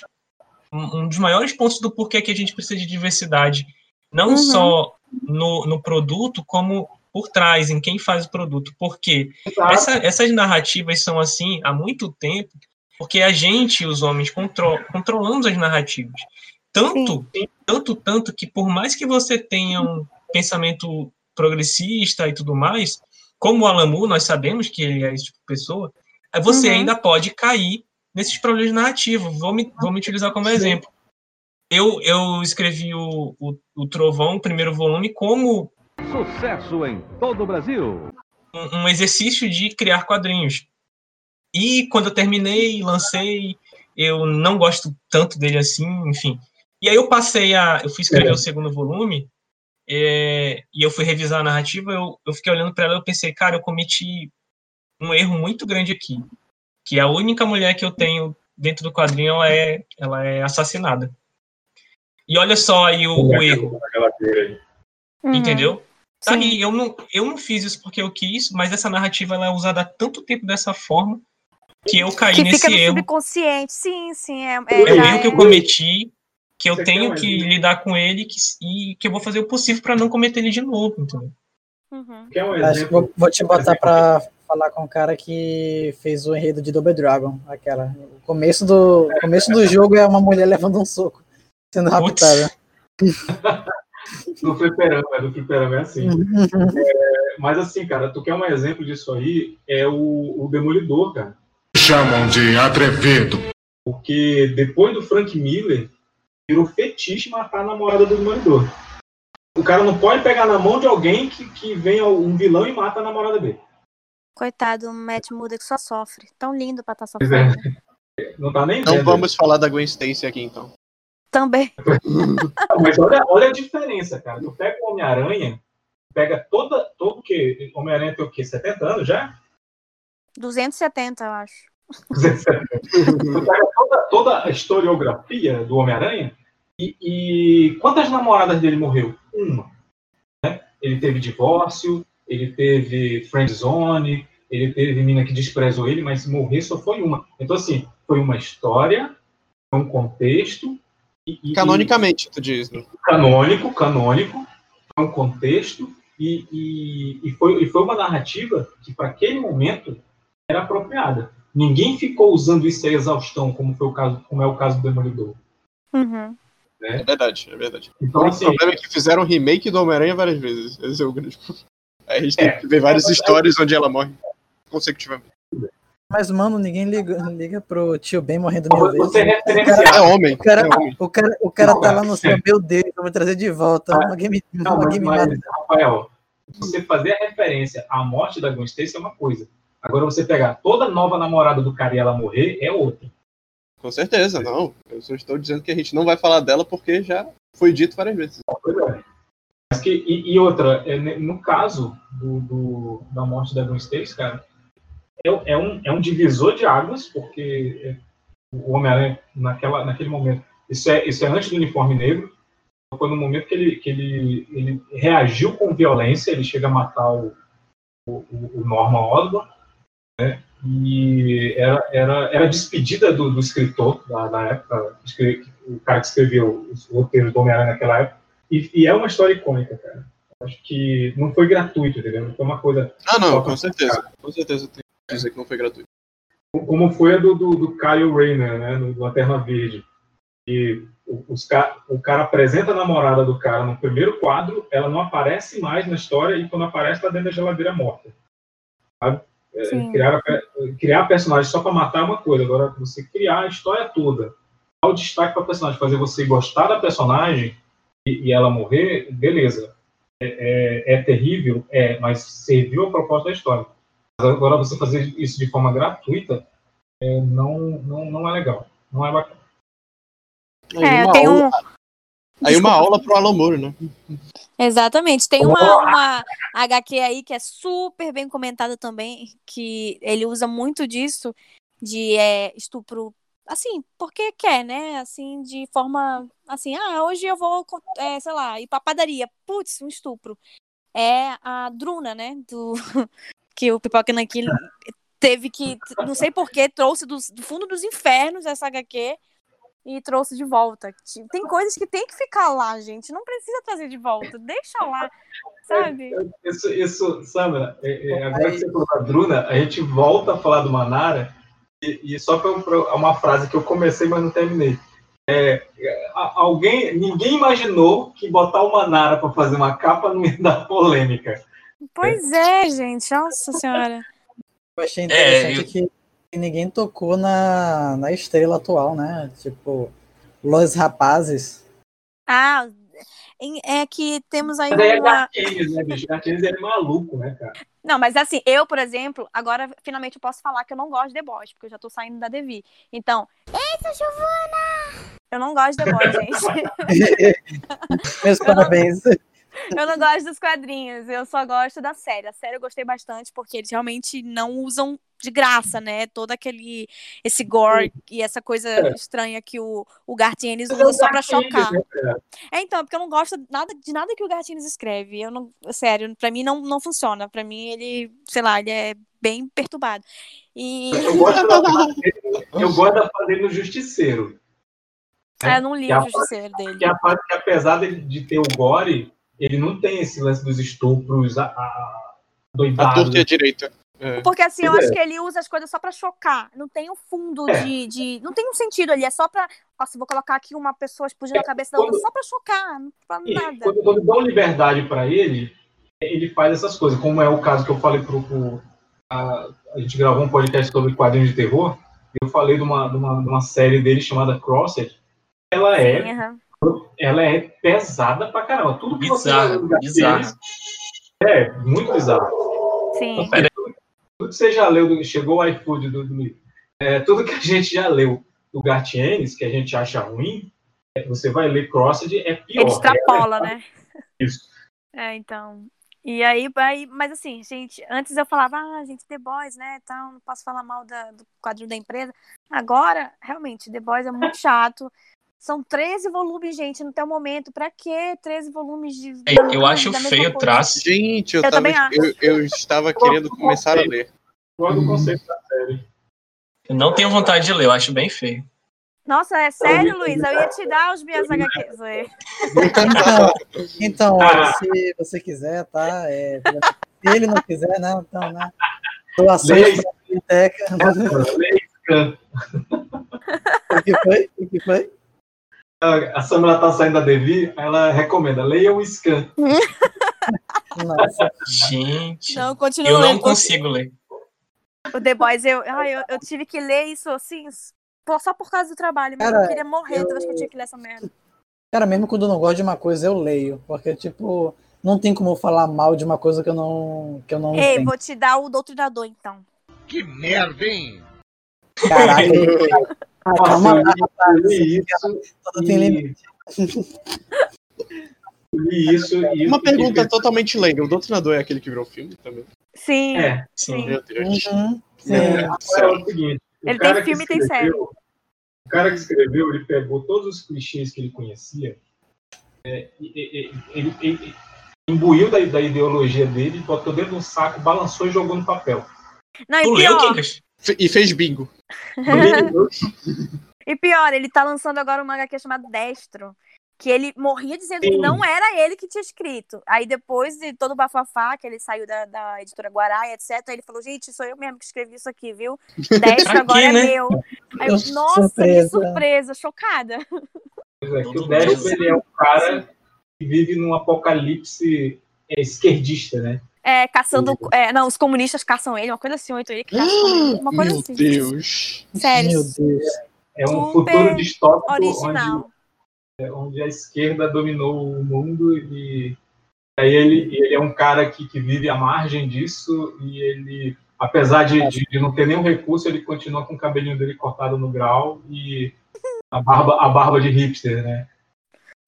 um dos maiores pontos do porquê que a gente precisa de diversidade, não uhum. só no, no produto como por trás, em quem faz o produto. Porque essa, essas narrativas são assim há muito tempo, porque a gente, os homens, contro controlamos as narrativas. Tanto, Sim. tanto, tanto que por mais que você tenha um pensamento progressista e tudo mais, como o Alamu, nós sabemos que ele é esse tipo de pessoa, você uhum. ainda pode cair nesses problemas narrativos. Vou me, vou me utilizar como Sim. exemplo eu, eu escrevi o, o, o Trovão, o primeiro volume, como.
Sucesso em todo o Brasil!
Um, um, exercício de criar quadrinhos. E quando eu terminei, lancei, eu não gosto tanto dele assim, enfim. E aí eu passei a. Eu fui escrever é. o segundo volume, é, e eu fui revisar a narrativa, eu, eu fiquei olhando para ela e pensei, cara, eu cometi um erro muito grande aqui. Que a única mulher que eu tenho dentro do quadrinho ela é, ela é assassinada. E olha só aí o, o erro. Uhum. Entendeu? Tá aí, eu não, eu não fiz isso porque eu quis, mas essa narrativa ela é usada há tanto tempo dessa forma que eu caí
que
nesse erro.
subconsciente, sim, sim. É,
é, é o erro que eu cometi, que eu Você tenho que lidar com ele que, e que eu vou fazer o possível para não cometer ele de novo, entendeu?
Uhum. Um Acho que vou, vou te botar para falar com o cara que fez o enredo de Double Dragon, aquela. O começo do, começo do jogo é uma mulher levando um soco sendo raptada.
do fliperama, do fliperama é assim. Uhum. É, mas assim, cara, tu quer um exemplo disso aí? É o, o Demolidor, cara.
Chamam de atrevido.
Porque depois do Frank Miller, virou fetiche matar a namorada do Demolidor. O cara não pode pegar na mão de alguém que, que venha um vilão e mata a namorada dele.
Coitado, o Matt que só sofre. Tão lindo pra estar tá sofrendo.
É. Não tá nem
Não vamos falar da Gwen Stacy aqui, então.
Também.
Mas olha, olha a diferença, cara. Tu pega o Homem-Aranha, pega toda. Todo que. Homem-Aranha tem o quê? 70 anos já?
270, eu acho.
270. tu pega toda, toda a historiografia do Homem-Aranha e, e quantas namoradas dele morreu? Uma. Né? Ele teve divórcio, ele teve friendzone, ele teve mina que desprezou ele, mas morrer só foi uma. Então, assim, foi uma história, um contexto.
E, Canonicamente, tu diz, né?
Canônico, canônico, foi um contexto e, e, e, foi, e foi uma narrativa que, para aquele momento, era apropriada. Ninguém ficou usando isso a exaustão, como, foi o caso, como é o caso do Demolidor.
Uhum.
Né? É verdade, é verdade. Então, assim, o problema é que fizeram remake do Homem-Aranha várias vezes. Esse é o grande Aí a gente é, tem que ver várias histórias onde ela morre consecutivamente.
Mas, mano, ninguém liga, liga pro tio Ben morrendo mil vezes.
Você
o
cara,
é homem.
O cara,
é homem.
O cara, o cara tá lá no céu, meu Deus, vamos trazer de volta. Uma game,
não,
uma
mas, mas, Rafael, você fazer a referência à morte da Gwen Stacy é uma coisa. Agora, você pegar toda nova namorada do cara e ela morrer é outra.
Com certeza, não. Eu só estou dizendo que a gente não vai falar dela porque já foi dito várias vezes.
Pois é. Mas que, e, e outra, é, no caso do, do, da morte da Gwen Stacy, cara, é, é, um, é um divisor de águas, porque é, o Homem-Aranha, naquela, naquele momento, isso é, isso é antes do uniforme negro, foi no momento que ele, que ele, ele reagiu com violência, ele chega a matar o, o, o Norman Osborn, né? e era, era, era despedida do, do escritor da, da época, o cara que escreveu os roteiros do Homem-Aranha naquela época, e, e, é uma história icônica, cara. Acho que não foi gratuito, entendeu? Não foi uma coisa.
Ah, não, com certeza. Com certeza tem dizer que não foi gratuito.
Como foi a do, do, do Kyle Rayner, né? No Lanterna Verde. E os, o cara apresenta a namorada do cara no primeiro quadro, ela não aparece mais na história e quando aparece está dentro da geladeira morta. Sabe? É, criar, criar personagem só para matar é uma coisa, agora você criar a história toda, dar o destaque para a personagem, fazer você gostar da personagem e, e ela morrer, beleza. É, é, é, terrível, é, mas serviu a proposta da história. Agora você fazer isso de forma gratuita é, não, não, não é legal, não é bacana.
É, tem um,
Aí uma aula pro Alan Moore, né?
Exatamente. Tem uma, uma HQ aí que é super bem comentada também, que ele usa muito disso, de é, estupro, assim, porque quer, né? Assim, de forma, assim, ah, hoje eu vou, é, sei lá, ir pra padaria. Putz, um estupro. É a Druna, né? Do, que o Pipoca Nankin teve que, não sei porquê, trouxe do, do fundo dos infernos essa HQ e trouxe de volta. Tem coisas que tem que ficar lá, gente. Não precisa trazer de volta. Deixa lá, sabe?
Isso, isso Sandra, é, é, agora que você falou da Bruna, a gente volta a falar do Manara, e, e só para uma frase que eu comecei, mas não terminei. É, alguém, ninguém imaginou que botar o Manara para fazer uma capa não ia dar polêmica.
Pois é, gente. Nossa senhora.
Eu achei interessante é, eu... que ninguém tocou na, na estrela atual, né? Tipo, Los Rapazes.
Ah, é que temos aí
mas é uma... Gartienes, né, bicho? Gartienes é maluco, né, cara?
Não, mas assim, eu, por exemplo, agora finalmente eu posso falar que eu não gosto de The Boys, porque eu já tô saindo da Devi. Então... Eita, Giovana! Eu não gosto de The Boys, gente.
Meus parabéns.
Não... Eu não gosto dos quadrinhos, eu só gosto da série. A série eu gostei bastante porque eles realmente não usam de graça, né? Todo aquele esse gore e essa coisa é. estranha que o, o Gartienes usa é só para chocar. Né, é, então, porque eu não gosto nada, de nada que o Gartienes escreve. Eu não, sério, para mim não, não funciona. Para mim ele, sei lá, ele é bem perturbado. E
eu gosto da da fase no Justiceiro.
É, eu não li o Justiceiro dele.
Que, a, que apesar de, de ter o gore, ele não tem esse lance dos estupros, a, a
doidado. A torta e a direita.
É. Porque assim, eu é. acho que ele usa as coisas só pra chocar. Não tem um fundo é. de, de. Não tem um sentido ali. É só pra. Nossa, vou colocar aqui uma pessoa explodindo a cabeça da outra só pra chocar. Não pra nada.
Quando, quando dão liberdade pra ele, ele faz essas coisas. Como é o caso que eu falei pro. pro a, a, gente gravou um podcast sobre quadrinhos de terror. Eu falei de uma, de uma, de uma série dele chamada Crossed. Ela é. uhum. Ela é pesada pra caramba. Tudo que
bizarro,
você
bizarro.
É, muito bizarro.
Sim.
Então, tudo que você já leu, chegou o iFood do, do é, tudo que a gente já leu do Gartienes, que a gente acha ruim, é, você vai ler Crossed, é pior.
Ele extrapola, né?
Isso.
É, então. E aí, aí, mas assim, gente, antes eu falava, ah, gente, The Boys, né, tal, não posso falar mal da, do quadrinho da empresa. Agora, realmente, The Boys é muito chato. São 13 volumes, gente, no teu momento. Pra que 13 volumes de.
Eu, eu acho feio o traço.
Gente, eu,
Eu
tava, eu, eu estava querendo começar a ler.
Qual é o conceito da série?
Eu não tenho vontade de ler, eu acho bem feio.
Nossa, é sério, Luiz? Eu ia te dar os minhas HQs.
Então, então
Ah.
se você quiser, tá? É, se ele não quiser, não, então, né? Doações
Leia-
para a biblioteca. O que foi? O que foi?
A Samara tá saindo da Devi, ela recomenda, leia o Scan.
Nossa.
Gente,
Não, continua
eu não consigo ler.
O The Boys, eu, ai, eu, eu tive que ler isso assim, só por causa do trabalho, mas
Cara,
eu queria morrer
eu-
toda vez que eu tinha que ler essa merda.
Cara, mesmo quando eu não gosto de uma coisa, eu leio. Porque, tipo, não tem como eu falar mal de uma coisa que eu não, que eu não
Ei,
entendo.
vou te dar o Doutrinador, então.
Que merda, hein?
Caralho. Ah,
Nossa,
calma
eu
lá,
li- eu li isso
Tudo tem
e-
limite.
li isso e
Uma pergunta
pensando,
totalmente leiga. O Doutrinador é aquele que virou filme também?
Sim.
É,
Sim.
Meu Deus.
Uhum, sim.
é, é o seguinte. o
Ele
cara
tem
que
filme e tem
escreveu- O cara que escreveu, ele pegou todos os clichês que ele conhecia, é, e- e- e- ele, ele imbuiu da, da ideologia dele, botou dentro de um saco, balançou e jogou no papel.
Não, e
Tu leu,
E fez bingo.
E pior, ele tá lançando agora uma HQ chamado Destro. Que ele morria dizendo que
Sim.
não era ele que tinha escrito. Aí depois de todo o bafafá, que ele saiu da, da editora Guará e etc., ele falou, gente, sou eu mesmo que escrevi isso aqui, viu? Destro agora
Aqui,
é
né?
meu. Aí eu,
Que
nossa,
surpresa.
que surpresa, chocada.
É, que o Destro ele é um cara que vive num apocalipse é, esquerdista, né?
É, caçando. É, não, os comunistas caçam ele, uma coisa assim, oito ele que caça ele, uma coisa
Meu
assim.
Deus.
Sério.
Meu Deus.
É um
Super
futuro distópico onde,
Original.
é, onde a esquerda dominou o mundo e aí ele, ele é um cara que, que vive à margem disso e ele, apesar de, de, de não ter nenhum recurso, ele continua com o cabelinho dele cortado no grau e a barba, a barba de hipster, né?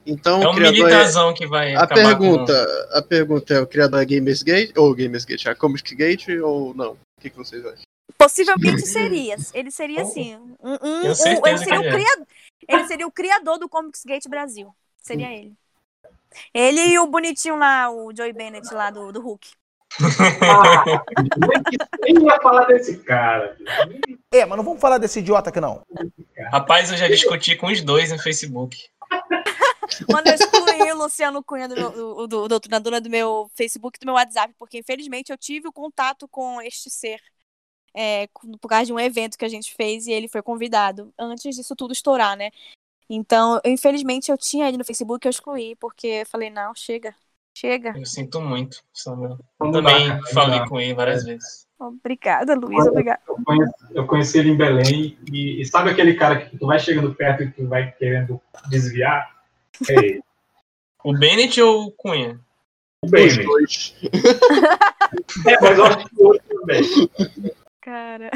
Então,
É
o
um
criador é...
militarzão que vai
A pergunta, a pergunta é o criador é Gamersgate ou Gamersgate, a Comic Gate ou não? O que, que vocês acham?
Possivelmente seria. Ele seria assim. Um, um- um- ele, seria
que
o
é.
criador, ele seria o criador do Comics Gate Brasil. Seria ele. Ele e o bonitinho lá, o Joey Bennett lá do, do Hulk.
Ah, nem ia falar desse cara.
É, mas não vamos falar desse idiota aqui não.
com... Rapaz, eu já discuti com os dois no Facebook.
Mano, eu excluí o Luciano Cunha do, meu- do, do, doutrinadora do meu Facebook e do meu WhatsApp, porque infelizmente eu tive o contato com este ser. é, por causa de um evento que a gente fez e ele foi convidado antes disso tudo estourar, né? Então, eu, infelizmente, eu tinha ele no Facebook e eu excluí, porque eu falei, não, chega, chega.
Eu sinto muito, Samuel. Também falei
dá.
com ele várias vezes.
Obrigada, Luiz, obrigada.
Eu conheci, eu conheci ele em Belém e, e sabe aquele cara que tu vai chegando perto e tu vai querendo desviar? É.
O Bennett ou o Cunha?
O
dois.
É, mas eu acho que o outro também.
Cara.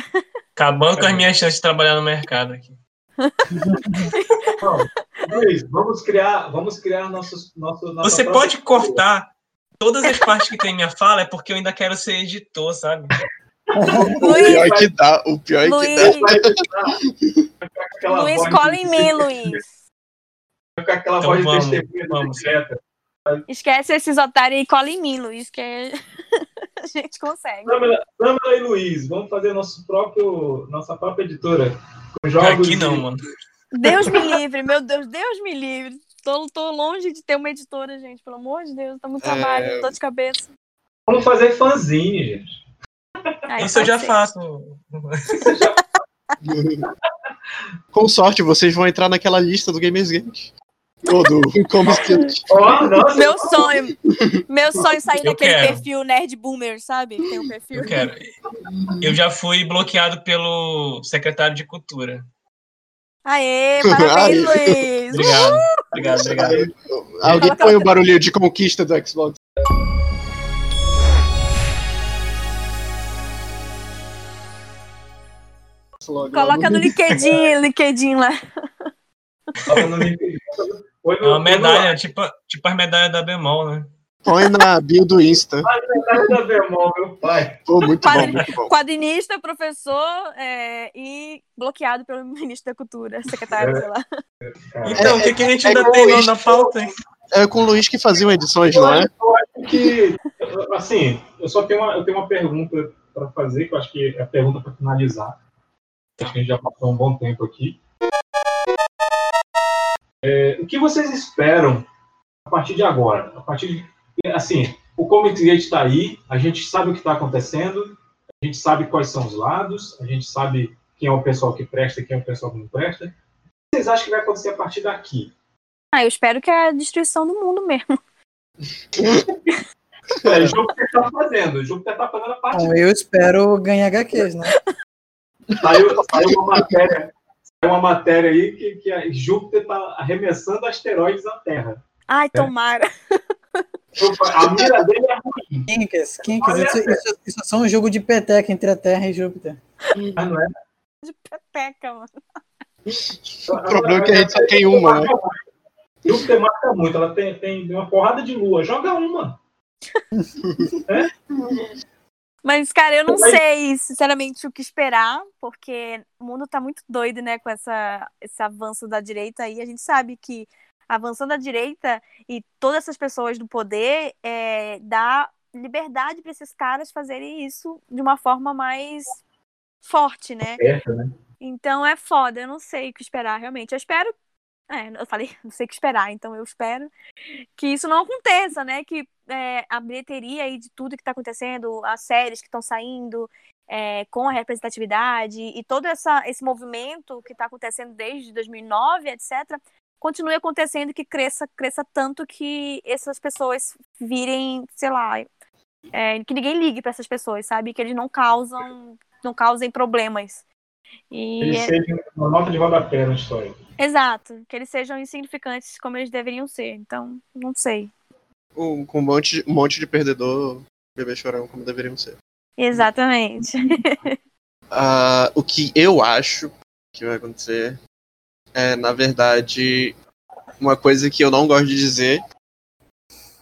Acabando com as minhas chances de trabalhar no mercado aqui.
Não, Luiz, vamos criar, vamos criar nossos, nosso, nossa
Você pode cortar todas as partes que tem minha fala, é porque eu ainda quero ser editor, sabe?
O pior é que dá, o pior é que
Luiz,
dá.
Luiz, cola em mim, Luiz.
Com aquela
Então
voz
vamos,
de testemunha
vamos.
secreta.
Esquece esses otários e cola em mim, Luiz, que é- a gente consegue.
Samara e Luiz, vamos fazer nosso próprio, nossa própria editora. Com jogos
Aqui não,
de-
mano.
Deus me livre, meu Deus, Deus me livre. Tô, tô longe de ter uma editora, gente, pelo amor de Deus, tá muito
É.
trabalho, dor de cabeça.
Vamos fazer fanzine, gente.
Aí
Isso eu já
ser.
faço.
Com sorte, vocês vão entrar naquela lista do Gamersgate. Ou do Comics Gate.
Ó, nossa,
Meu sonho, meu sonho é sair
Eu
daquele
quero.
perfil nerd boomer, sabe? Tem um perfil.
Eu quero. Eu já fui bloqueado pelo secretário de Cultura.
Aê, parabéns, Luiz.
Obrigado. Obrigado, obrigado.
Alguém põe o barulhinho de conquista do Xbox.
Coloca no LinkedIn, LinkedIn lá.
É uma medalha, tipo, tipo as medalhas da Bemol, né?
Põe na bio do Insta.
A medalha da Bemol, meu pai.
Pô, muito bom,
Quadri-
muito bom.
Quadrinista, professor é, e bloqueado pelo ministro da Cultura, secretário, sei lá.
Então, o que, que a gente
é
ainda tem
isso.
na pauta, hein?
É com o Luiz que faziam edições, não é?
Eu acho que, assim, eu só tenho uma, eu tenho uma pergunta para fazer, que eu acho que é a pergunta para finalizar. Acho que a gente já passou um bom tempo aqui. É, o que vocês esperam a partir de agora? A partir de, assim, o Comic Gate está aí, a gente sabe o que está acontecendo, a gente sabe quais são os lados, a gente sabe quem é o pessoal que presta e quem é o pessoal que não presta. O que vocês acham que vai acontecer a partir daqui?
Ah, eu espero que é a destruição do mundo mesmo.
É, o Júpiter está fazendo, o Júpiter está fazendo a parte
Então, eu espero ganhar HQs, né?
Saiu, saiu uma matéria, saiu uma matéria aí que, que a Júpiter está arremessando asteroides à Terra.
Ai, tomara.
A mira dele é ruim.
Kinkas, Kinkas, isso, isso, isso é só um jogo de peteca entre a Terra e Júpiter.
Mas não é?
De peteca, mano.
O problema é que a gente só tem uma, né?
Júpiter marca muito, ela tem, tem uma porrada de lua. Joga uma.
Mas, cara, eu não
Mas-
sei, sinceramente, o que esperar, porque o mundo tá muito doido, né, com essa, esse avanço da direita aí. A gente sabe que avançando a direita e todas essas pessoas do poder é, dá liberdade para esses caras fazerem isso de uma forma mais forte, né?
Certo, né?
Então é foda, eu não sei o que esperar realmente. Eu espero. É, eu falei, não sei o que esperar, então eu espero que isso não aconteça, né? Que é, a bilheteria aí de tudo que tá acontecendo, as séries que estão saindo, é, com a representatividade e todo essa, esse movimento que tá acontecendo desde 2009, etc., continue acontecendo e que cresça, cresça tanto que essas pessoas virem, sei lá, é, que ninguém ligue para essas pessoas, sabe? Que eles não causam, não causem problemas. E
Ele
é-
seja uma nota de rodapé na história.
Exato, que eles sejam insignificantes como eles deveriam ser. Então, não sei.
Um- com um monte, um monte de perdedor, bebê chorão, como deveriam ser.
Exatamente.
Ah, o que eu acho que vai acontecer é, na verdade, uma coisa que eu não gosto de dizer.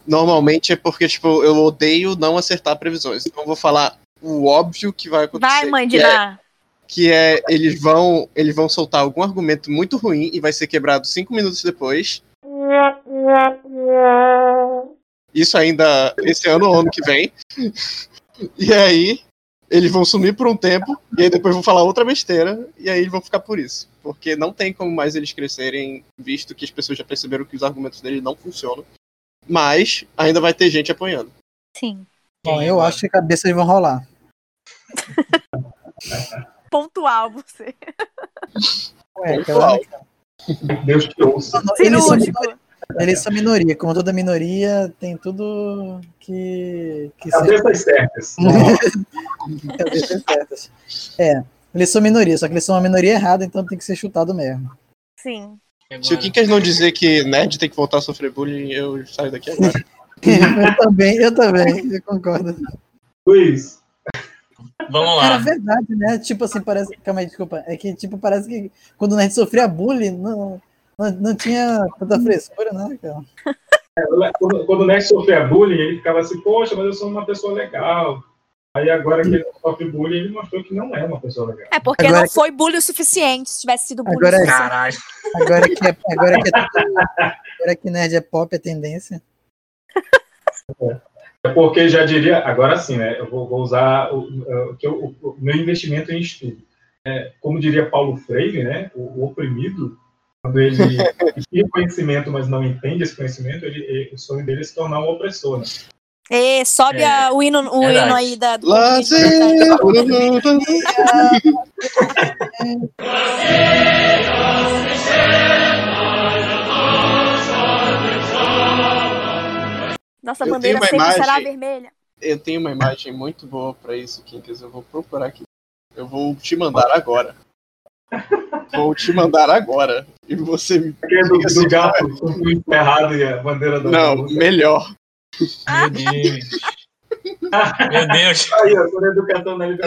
Normalmente é porque, tipo, eu odeio não acertar previsões. Então eu vou falar o óbvio que vai acontecer.
Vai, mãe de
é. Que é eles vão eles vão soltar algum argumento muito ruim e vai ser quebrado cinco minutos depois. Isso ainda esse ano ou ano que vem. E aí eles vão sumir por um tempo e aí depois vão falar outra besteira e aí eles vão ficar por isso, porque não tem como mais eles crescerem, visto que as pessoas já perceberam que os argumentos deles não funcionam. Mas ainda vai ter gente apoiando.
Sim.
Bom, eu acho que cabeças vão rolar.
Pontual você.
Ué, cara,
Deus te ouça.
eles, são
Cirúrgico.
minoria, eles são minoria. Como toda minoria, tem tudo que. que
Cabeças certas.
Cabeças certas. É, eles são minoria, só que eles são uma minoria errada, então tem que ser chutado mesmo.
Sim.
Se o Kinkers não dizer que nerd tem que voltar a sofrer bullying, eu saio daqui agora.
eu também, eu também, eu concordo.
Luiz.
Vamos
Cara,
lá.
é verdade, né? Tipo assim, parece. Calma aí, desculpa. É que, tipo, parece que quando o nerd sofria bullying, não, não, não tinha tanta frescura, né, cara?
Quando, quando o Nerd sofria bullying, ele ficava assim, poxa, mas eu sou uma pessoa legal. Aí agora que ele sofre bullying, ele mostrou que não é uma pessoa legal.
É porque
Agora
não
que-
foi bullying o suficiente. Se tivesse sido bullying
Agora é-.
Caralho.
Agora que, é, agora, que é agora que nerd é pop, é tendência.
É porque já diria, agora sim, né? Eu vou, vou usar o, o, o- o meu investimento em estudo. É, como diria Paulo Freire, né? O, o oprimido, quando ele tem conhecimento, mas não entende esse conhecimento, ele, ele- o sonho dele é se tornar um opressor. Né?
E sobe
É,
a- o, hino, o
verdade.
hino aí da, do
Lá
Nossa
Eu
bandeira
tenho uma
sempre será
imagem.
vermelha.
Eu tenho uma imagem muito boa pra isso, Kinkers. Eu vou procurar aqui. Eu vou te mandar agora. Vou te mandar agora. E você me
Aquele do,
diga se
do gato com o enterrado e a bandeira da
Não, melhor.
Meu Deus. Meu Deus.
Aí, ó, por educação na.
Meu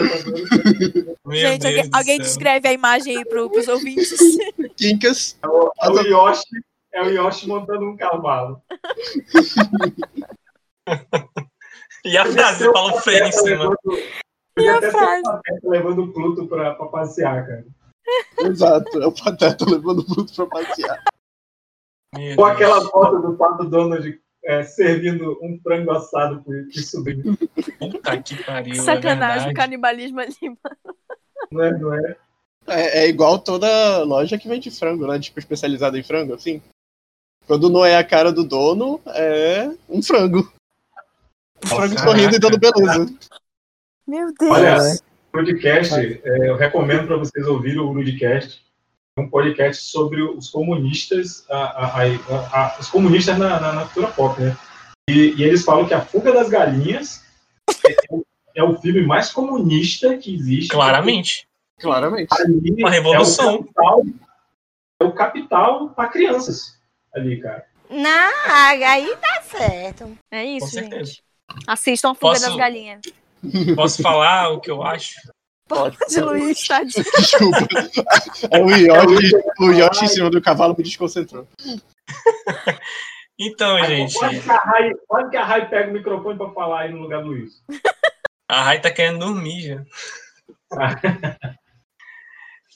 Gente,
Deus
alguém,
do
alguém descreve a imagem aí pro, pros ouvintes.
Quincas.
É o, é o Yoshi, é o Yoshi montando um cavalo.
E a frase, Paulo Freire em cima.
Levando, ser o Pateta levando o Pluto pra, pra passear, cara.
Exato, é o Pateta levando o Pluto pra passear.
Ou aquela foto do Pato Donald é, servindo um frango assado pro, pro sobrinho.
Puta que pariu.
Sacanagem,
é
o canibalismo ali, mano.
Não é, não é?
É, é igual toda loja que vende frango, né? Tipo, especializada em frango, assim. Quando não é a cara do dono, é um frango. Um frango
Nossa,
sorrindo e dando beleza.
Meu Deus.
Olha, o podcast, é, eu recomendo para vocês ouvirem o Rudcast. É um podcast sobre os comunistas, a- a- a- a- os comunistas na, na, na cultura pop, né? E, e eles falam que a Fuga das Galinhas é, o- é o filme mais comunista que existe.
Claramente.
Claramente.
Ali
Uma revolução.
É o capital, é o capital para crianças ali, cara.
Não, aí tá certo.
É
Com
isso,
certeza.
gente. Assistam Fuga
Posso-
das Galinhas.
Posso falar o que eu acho?
Pode, Luiz, tadinho.
Desculpa. É o Yoshi, o Yoshi em cima do cavalo me desconcentrou.
Então, gente,
Quase que a Rai, quase que a Rai pega o microfone para falar aí no lugar do Luiz.
a Rai tá querendo dormir já.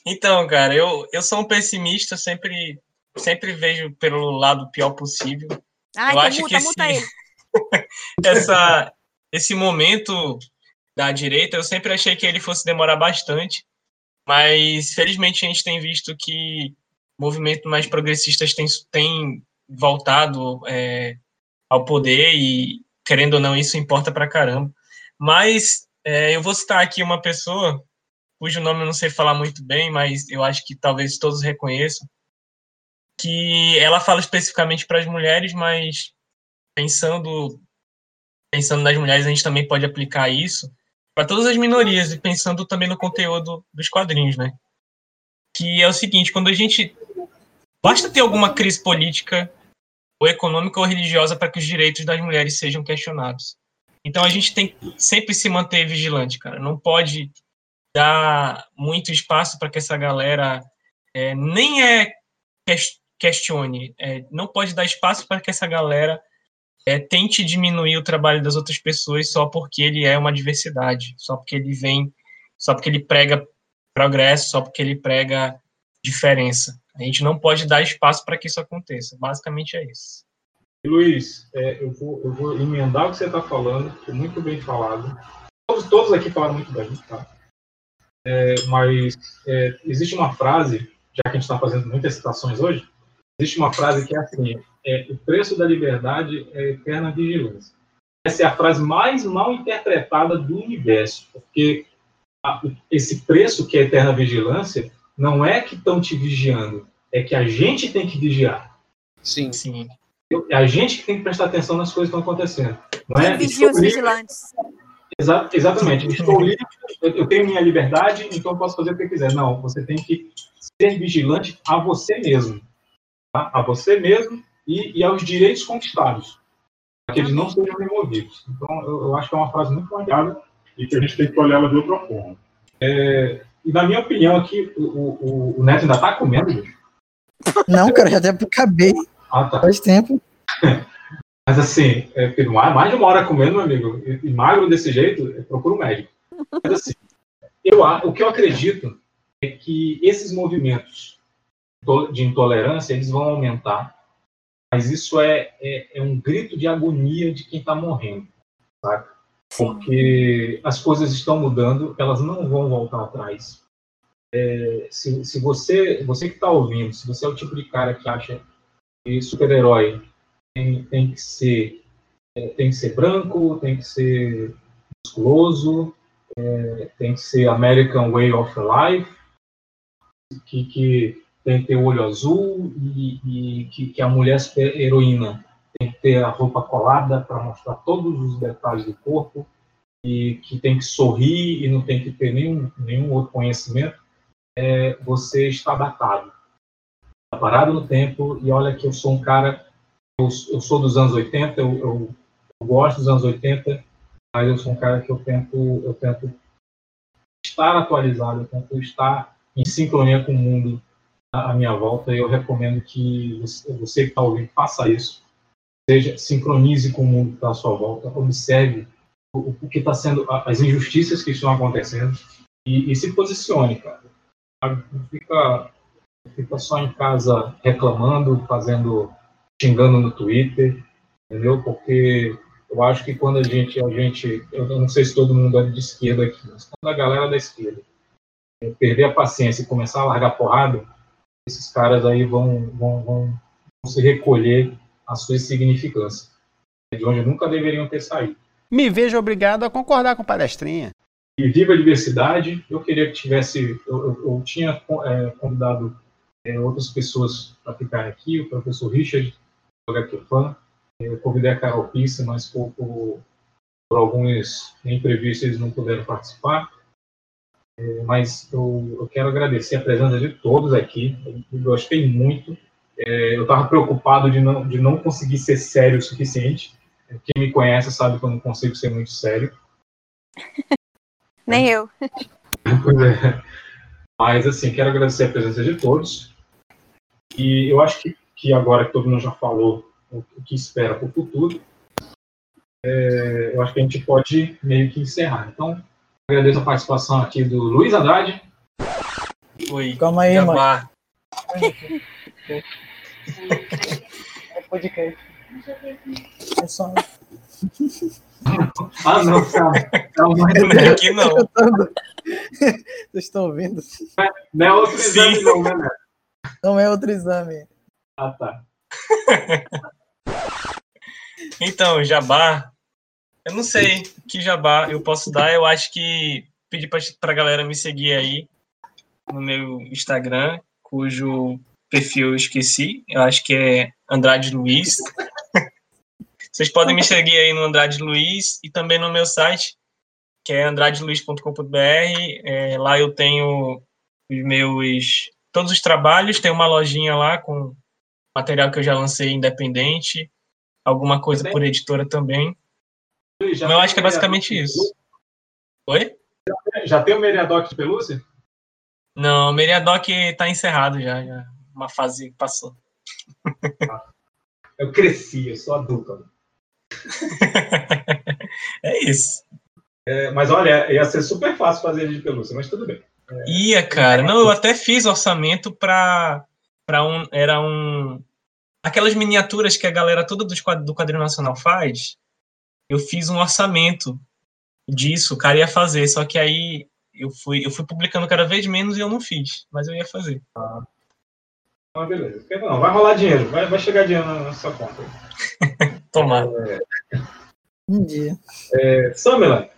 Então, cara, eu, eu sou um pessimista, sempre, sempre vejo pelo lado pior possível.
Ai,
eu
então
acho
muta,
que esse,
muta
essa, esse momento da direita, eu sempre achei que ele fosse demorar bastante, mas felizmente a gente tem visto que movimentos mais progressistas têm, têm voltado é, ao poder e, querendo ou não, isso importa pra caramba. Mas é, eu vou citar aqui uma pessoa cujo nome eu não sei falar muito bem, mas eu acho que talvez todos reconheçam, que ela fala especificamente para as mulheres, mas pensando pensando nas mulheres, a gente também pode aplicar isso para todas as minorias e pensando também no conteúdo dos quadrinhos, né? Que é o seguinte, quando a gente basta ter alguma crise política ou econômica ou religiosa para que os direitos das mulheres sejam questionados. Então a gente tem que sempre se manter vigilante, cara. Não pode dar muito espaço para que essa galera é, nem é questione, é, não pode dar espaço para que essa galera é, tente diminuir o trabalho das outras pessoas só porque ele é uma diversidade, só porque ele vem, só porque ele prega progresso, só porque ele prega diferença. A gente não pode dar espaço para que isso aconteça. Basicamente é isso.
Luiz, é, eu, vou, eu vou emendar o que você está falando, foi muito bem falado. Todos, todos aqui falaram muito bem, tá? É, mas é, existe uma frase, já que a gente está fazendo muitas citações hoje, existe uma frase que é assim: é, o preço da liberdade é eterna vigilância. Essa é a frase mais mal interpretada do universo, porque a- esse preço que é eterna vigilância não é que estão te vigiando, é que a gente tem que vigiar.
Sim.
Sim.
É a gente que tem que prestar atenção nas coisas que estão acontecendo. Não é?
Vigia os vigilantes.
Exa- exatamente. Estou livre, eu eu tenho minha liberdade, então eu posso fazer o que eu quiser. Não, você tem que ser vigilante a você mesmo. A você mesmo e, e aos direitos conquistados. Para que eles não sejam removidos. Então, eu, eu acho que é uma frase muito marcada e que a gente tem que olhar ela de outra forma. É, e na minha opinião aqui, o, o, o Neto ainda está comendo, gente?
Não, cara, já até acabei.
Ah, tá.
Faz tempo.
Mas assim, é, mais de uma hora comendo, meu amigo, e, e magro desse jeito, é, procura um médico. Mas assim, eu, a- o que eu acredito é que esses movimentos to- de intolerância, eles vão aumentar, mas isso é, é, é um grito de agonia de quem está morrendo, sabe? Porque as coisas estão mudando, elas não vão voltar atrás. É, se, se você, você que está ouvindo, se você é o tipo de cara que acha que super-herói tem, tem que ser é, tem que ser branco, tem que ser musculoso, é, tem que ser American Way of Life, que, que tem que ter o olho azul e, e que, que a mulher super heroína. Tem que ter a roupa colada para mostrar todos os detalhes do corpo e que tem que sorrir e não tem que ter nenhum, nenhum outro conhecimento, é, você está datado. Está parado no tempo e olha que eu sou um cara eu, eu sou dos anos 80, eu, eu, eu gosto dos anos 80, mas eu sou um cara que eu tento, eu tento estar atualizado, eu tento estar em sincronia com o mundo à minha volta. Eu recomendo que você, que está ouvindo faça isso. Seja sincronize com o mundo que está à sua volta, observe o, o que está sendo, as injustiças que estão acontecendo e, e se posicione, cara. Não fica, fica só em casa reclamando, fazendo, xingando no Twitter, entendeu? Porque eu acho que quando a gente, a gente, eu não sei se todo mundo é de esquerda aqui, mas quando a galera da esquerda perder a paciência e começar a largar porrada, esses caras aí vão, vão, vão, se recolher à sua insignificância, de onde nunca deveriam ter saído.
Me vejo obrigado a concordar com o palestrinha.
E viva a diversidade. Eu queria que tivesse. Eu, eu, eu tinha é, convidado é, outras pessoas para ficarem aqui, o professor Richard, do HQ Fan. Eu convidei a Carol Pissa, mas por, por, por alguns imprevistos eles não puderam participar. É, mas eu, eu, quero agradecer a presença de todos aqui. Eu gostei muito. É, eu estava preocupado de não, de não conseguir ser sério o suficiente. Quem me conhece sabe que eu não consigo ser muito sério.
Nem eu.
Pois é. Mas, assim, quero agradecer a presença de todos. E eu acho que, que agora que todo mundo já falou o que espera para o futuro, é, eu acho que a gente pode meio que encerrar. Então, agradeço a participação aqui do Luiz Andrade.
Oi.
Calma aí, mano.
Jabá.
É podcast. É só.
Ah, não, calma. calma.
Aqui não.
Vocês estão ouvindo?
Não é outro exame, não, né, Neto?
Não é outro exame.
Ah, tá.
Então, jabá. Eu não sei que jabá eu posso dar. Eu acho que pedir pra, pra galera me seguir aí no meu Instagram, cujo perfil eu esqueci. Eu acho que é Andrade Luiz. Vocês podem me seguir aí no Andrade Luiz e também no meu site, que é andradeluiz.com.br. É, lá eu tenho os meus todos os trabalhos, tem uma lojinha lá com material que eu já lancei independente, alguma coisa por editora também. Mas eu acho que é basicamente isso. Oi?
Já tem o Meriadoc de pelúcia?
Não, o Meriadoc tá encerrado já, já. Uma fase que passou.
Eu cresci, eu sou adulto.
é isso.
É, mas olha, ia ser super fácil fazer de pelúcia, mas tudo bem. É,
Ia, cara. Não, eu até fiz orçamento pra, pra um. Era um. Aquelas miniaturas que a galera toda do quadrinho nacional faz. Eu fiz um orçamento disso, o cara ia fazer, só que aí eu fui, eu fui publicando cada vez menos e eu não fiz, mas eu ia fazer.
Ah, ah beleza. Não, vai rolar dinheiro, vai, vai chegar dinheiro na, na sua conta.
Tomar.
É,
Um dia.
é, Samela,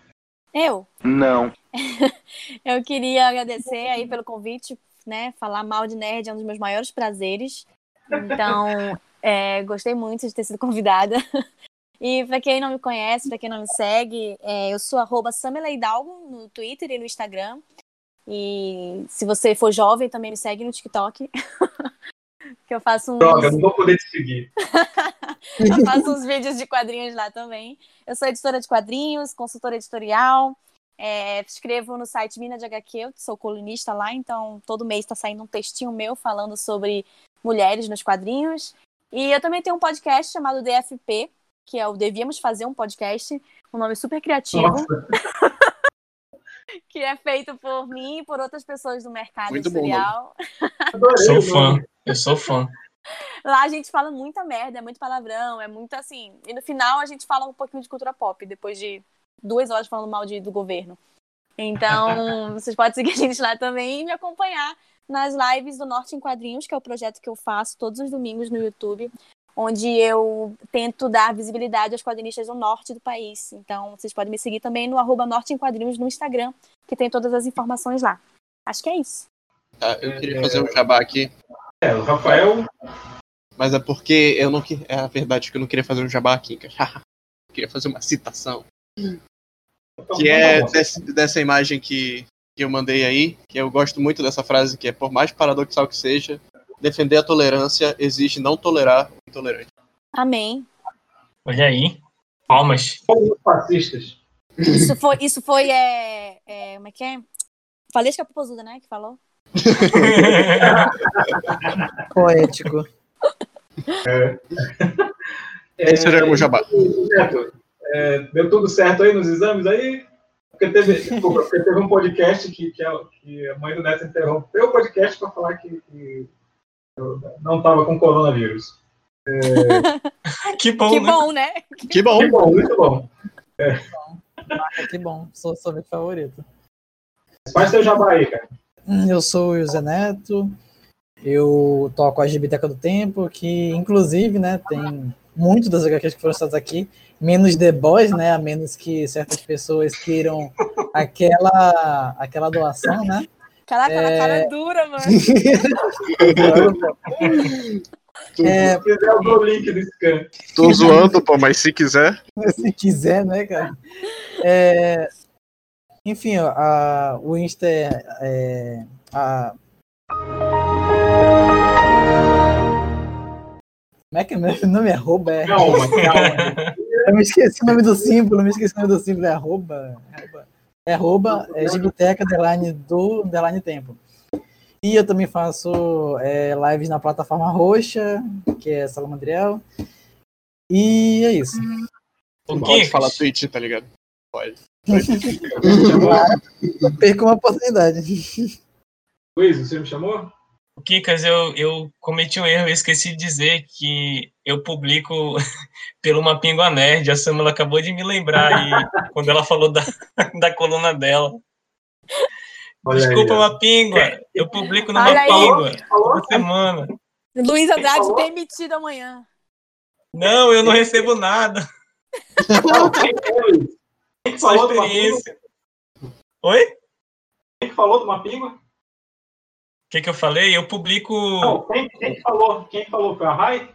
Eu?
Não.
Eu queria agradecer aí pelo convite, né? Falar mal de nerd é um dos meus maiores prazeres. Então, é, gostei muito de ter sido convidada. E para quem não me conhece, para quem não me segue, é, eu sou arroba no Twitter e no Instagram. E se você for jovem, também me segue no TikTok. que eu faço uns...
droga, não vou poder te seguir.
Eu faço uns vídeos de quadrinhos lá também. Eu sou editora de quadrinhos, consultora editorial. é, escrevo no site Mina de HQ, eu sou colunista lá, então todo mês está saindo um textinho meu falando sobre mulheres nos quadrinhos. E eu também tenho um podcast chamado DFP, que é o Devíamos Fazer um Podcast, um nome super criativo. que é feito por mim e por outras pessoas do mercado
Muito bom
editorial.
Sou fã. Eu sou fã.
Lá a gente fala muita merda, é muito palavrão, é muito assim. E no final a gente fala um pouquinho de cultura pop, depois de duas horas falando mal de, do governo. Então, vocês podem seguir a gente lá também e me acompanhar nas lives do Norte em Quadrinhos, que é o projeto que eu faço todos os domingos no YouTube, onde eu tento dar visibilidade aos quadrinistas do norte do país. Então, vocês podem me seguir também no arroba Norte em Quadrinhos no Instagram, que tem todas as informações lá. Acho que é isso.
Tá, eu queria fazer um jabá aqui.
É, o Rafael.
Mas é porque eu não que- É a verdade que eu não queria fazer um jabá aqui, cara. Eu queria fazer uma citação. Que é desse- dessa imagem que, que eu mandei aí, que eu gosto muito dessa frase, que é por mais paradoxal que seja, defender a tolerância exige não tolerar o intolerante.
Amém.
Olha aí. Palmas.
Fascistas.
Isso foi, isso foi é, é, como é que é? Valesca Popozuda, né, que falou?
Poético.
É.
Esse era o jabá.
Neto, é, deu tudo certo aí nos exames aí? Porque teve, desculpa, porque teve um podcast que, que, a, que a mãe do Neto interrompeu o podcast para falar que, que eu não estava com coronavírus. É,
que bom,
Que
né?
bom, né?
Que bom.
que bom, muito bom.
Ah, que bom, sou seu amigo favorito.
Faz teu jabá aí, cara.
Eu sou o José Neto, eu toco a Gibiteca do Tempo, que inclusive, né, tem muito das HQs que foram citadas aqui, menos The Boys, né, a menos que certas pessoas queiram aquela, aquela doação, né.
Caraca, na
É.
cara dura, mano.
É,
Se quiser, eu dou o link do scan.
Tô zoando, pô, mas se quiser.
se quiser, né, cara? É, enfim, ó, a, o Insta é, é a... Como é que é meu nome? É arroba? É...
Calma, calma.
Eu me esqueci o nome do símbolo, me esqueci o nome do símbolo, é arroba. é arroba. É arroba, é Gibiteca, underline do, underline tempo. E eu também faço é, lives na plataforma roxa, que é Salamandriel. E é isso.
Não pode falar Twitch, tá ligado? Pode.
Claro, perco uma oportunidade.
Luiz, você me chamou?
O Kikas, eu, eu cometi um erro, eu esqueci de dizer que eu publico pelo Mapingua Nerd, a Samela acabou de me lembrar aí, quando ela falou da, da coluna dela.
Olha
Desculpa,
aí.
Mapingua, eu publico no
Olha aí.
Mapingua toda semana.
Luiz Andrade demitido amanhã.
Não, eu não recebo nada.
Que
Só experiência. Oi? O
Quem que falou do Mapingo?
Que, que eu falei? Eu publico.
Não, quem, quem que falou? Quem que falou? Foi a Rai?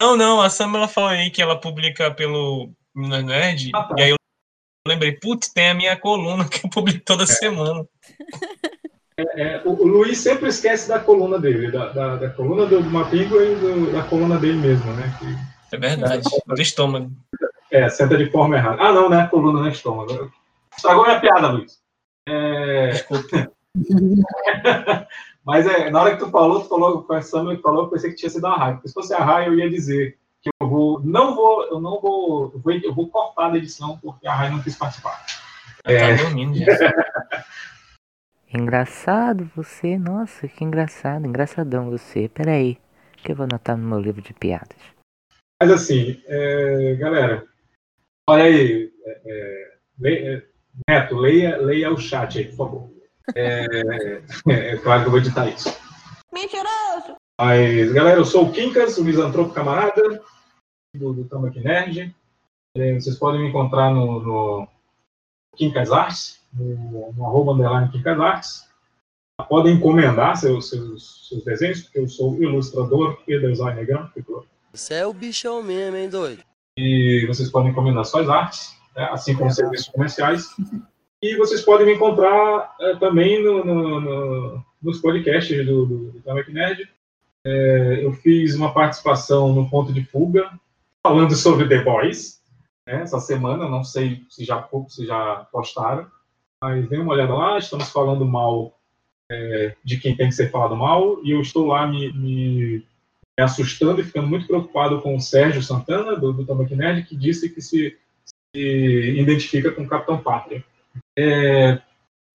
Não, não, a Samela falou aí que ela publica pelo Minas Nerd,
Ah, tá.
e aí eu lembrei, putz, tem a minha coluna que eu publico toda semana.
É, o, o Luiz sempre esquece da coluna dele, da, da, da coluna do Mapingo e do- da coluna dele mesmo, né? Que,
É verdade, do estômago.
é, senta de forma errada. Ah, não, né? Coluna no estômago. Estragou minha piada, Luiz. É, Mas é, na hora que tu falou, tu falou com a Samuel que falou, eu pensei que tinha sido a Rai. Porque se fosse a Rai, eu ia dizer que eu vou. Não vou, eu não vou. Eu vou, eu vou cortar da edição porque a Rai não quis participar. É,
Tá dormindo.
Engraçado você, nossa, que engraçado, engraçadão você. Peraí, que eu vou anotar no meu livro de piadas.
Mas assim, é, galera, olha aí, é, é, le- é, Neto, leia, leia o chat aí, por favor. É, é claro que eu vou editar isso.
Mentiroso!
Mas, galera, eu sou o Quincas, o misantropo camarada do, do Tambaqui Nerd. É, vocês podem me encontrar no, no Quincas Arts, no, no arroba underline Quincas Arts. Podem encomendar seus, seus, seus desenhos, porque eu sou ilustrador e designer gráfico.
Você é o bichão mesmo, hein, doido?
E vocês podem encomendar suas artes, né, assim como serviços comerciais. E vocês podem me encontrar eh, também no, no- no- nos podcasts do, do, do Tambaqui Nerd. Eh, eu fiz uma participação no Ponto de Fuga, falando sobre The Boys, né, essa semana, não sei se já, se já postaram, mas dê uma olhada lá, estamos falando mal eh, de quem tem que ser falado mal, e eu estou lá me, me me assustando e ficando muito preocupado com o Sérgio Santana, do, do Tambaqui Nerd, que disse que se, se identifica com o Capitão Pátria. É,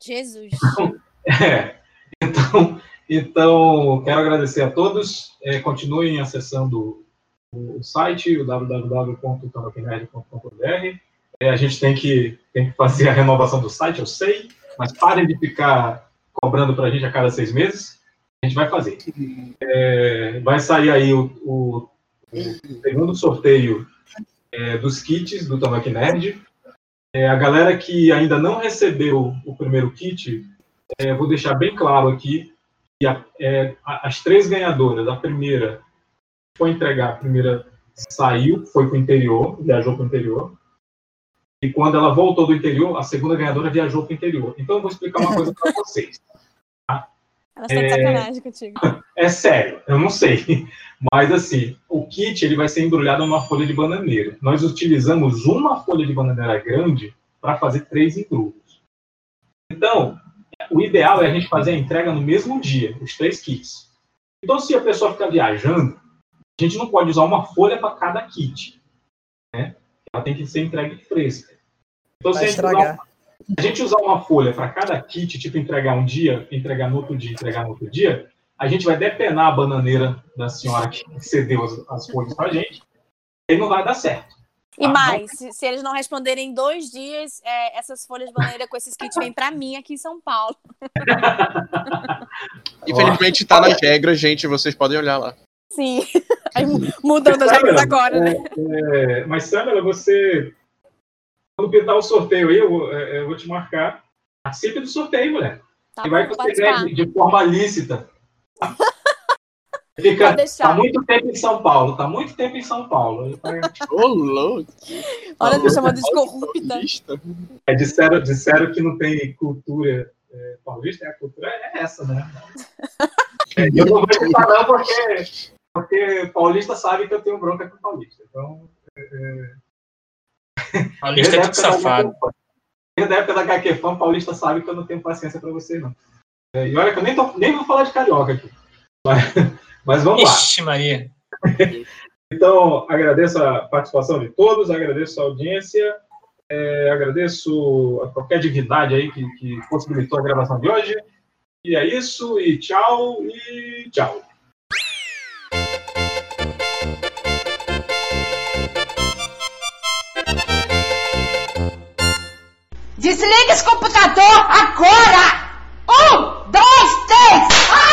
Jesus.
é, então, então, quero agradecer a todos. É, continuem acessando o, o site, o www.tambaquinerd.com.br. É, a gente tem que, tem que fazer a renovação do site, eu sei, mas parem de ficar cobrando para a gente a cada seis meses. A gente vai fazer. É, vai sair aí o, o- o segundo sorteio é, dos kits do Tambaqui Nerd. É, a galera que ainda não recebeu o primeiro kit, é, vou deixar bem claro aqui que a- é, as três ganhadoras, a primeira foi entregar, a primeira saiu, foi para o interior, viajou para o interior. E quando ela voltou do interior, a segunda ganhadora viajou para o interior. Então eu vou explicar uma coisa para vocês.
Ela está de
É.
sacanagem contigo.
É sério, eu não sei. Mas assim, o kit ele vai ser embrulhado numa folha de bananeira. Nós utilizamos uma folha de bananeira grande para fazer três em grupos. Então, o ideal é a gente fazer a entrega no mesmo dia, os três kits. Então, se a pessoa fica viajando, a gente não pode usar uma folha para cada kit. Né? Ela tem que ser entregue fresca. Então, se a gente, usar, a gente, usar, uma folha para cada kit, tipo entregar um dia, entregar no outro dia, entregar no outro dia, a gente vai depenar a bananeira da senhora que cedeu as, as folhas para a gente, e não vai dar certo.
E mais, se, se, eles não responderem em dois dias, é, essas folhas de bananeira com esses kits vêm para mim aqui em São Paulo.
Infelizmente está nas regras, gente, vocês podem olhar lá.
Sim, Aí, mudando as regras agora, né?
É, é, mas, Samela, você. Quando pintar o sorteio aí, eu vou, é, eu vou te marcar. Participe do sorteio, mulher. Tá e vai conseguir de, de forma lícita. Fica, tá muito tempo em São Paulo, tá muito tempo em São Paulo.
Ô, louco!
Olha, me chamando de corrupta.
É, disseram, disseram que não tem cultura é, paulista, a cultura é essa, né? É, eu não vou te falar porque, porque paulista sabe que eu tenho bronca com paulista. Então. É...
Paulista é tudo safado.
Desde a época da HQ Fan, paulista sabe que eu não tenho paciência pra você, não. É, e olha que eu nem, tô, nem vou falar de carioca aqui. Mas, mas vamos
Ixi, lá. Maria.
então, agradeço a participação de todos, agradeço a audiência, é, agradeço a qualquer divindade aí que, que possibilitou a gravação de hoje. E é isso, e tchau, e tchau.
Desliga esse computador agora! Um, dois, três! Ah!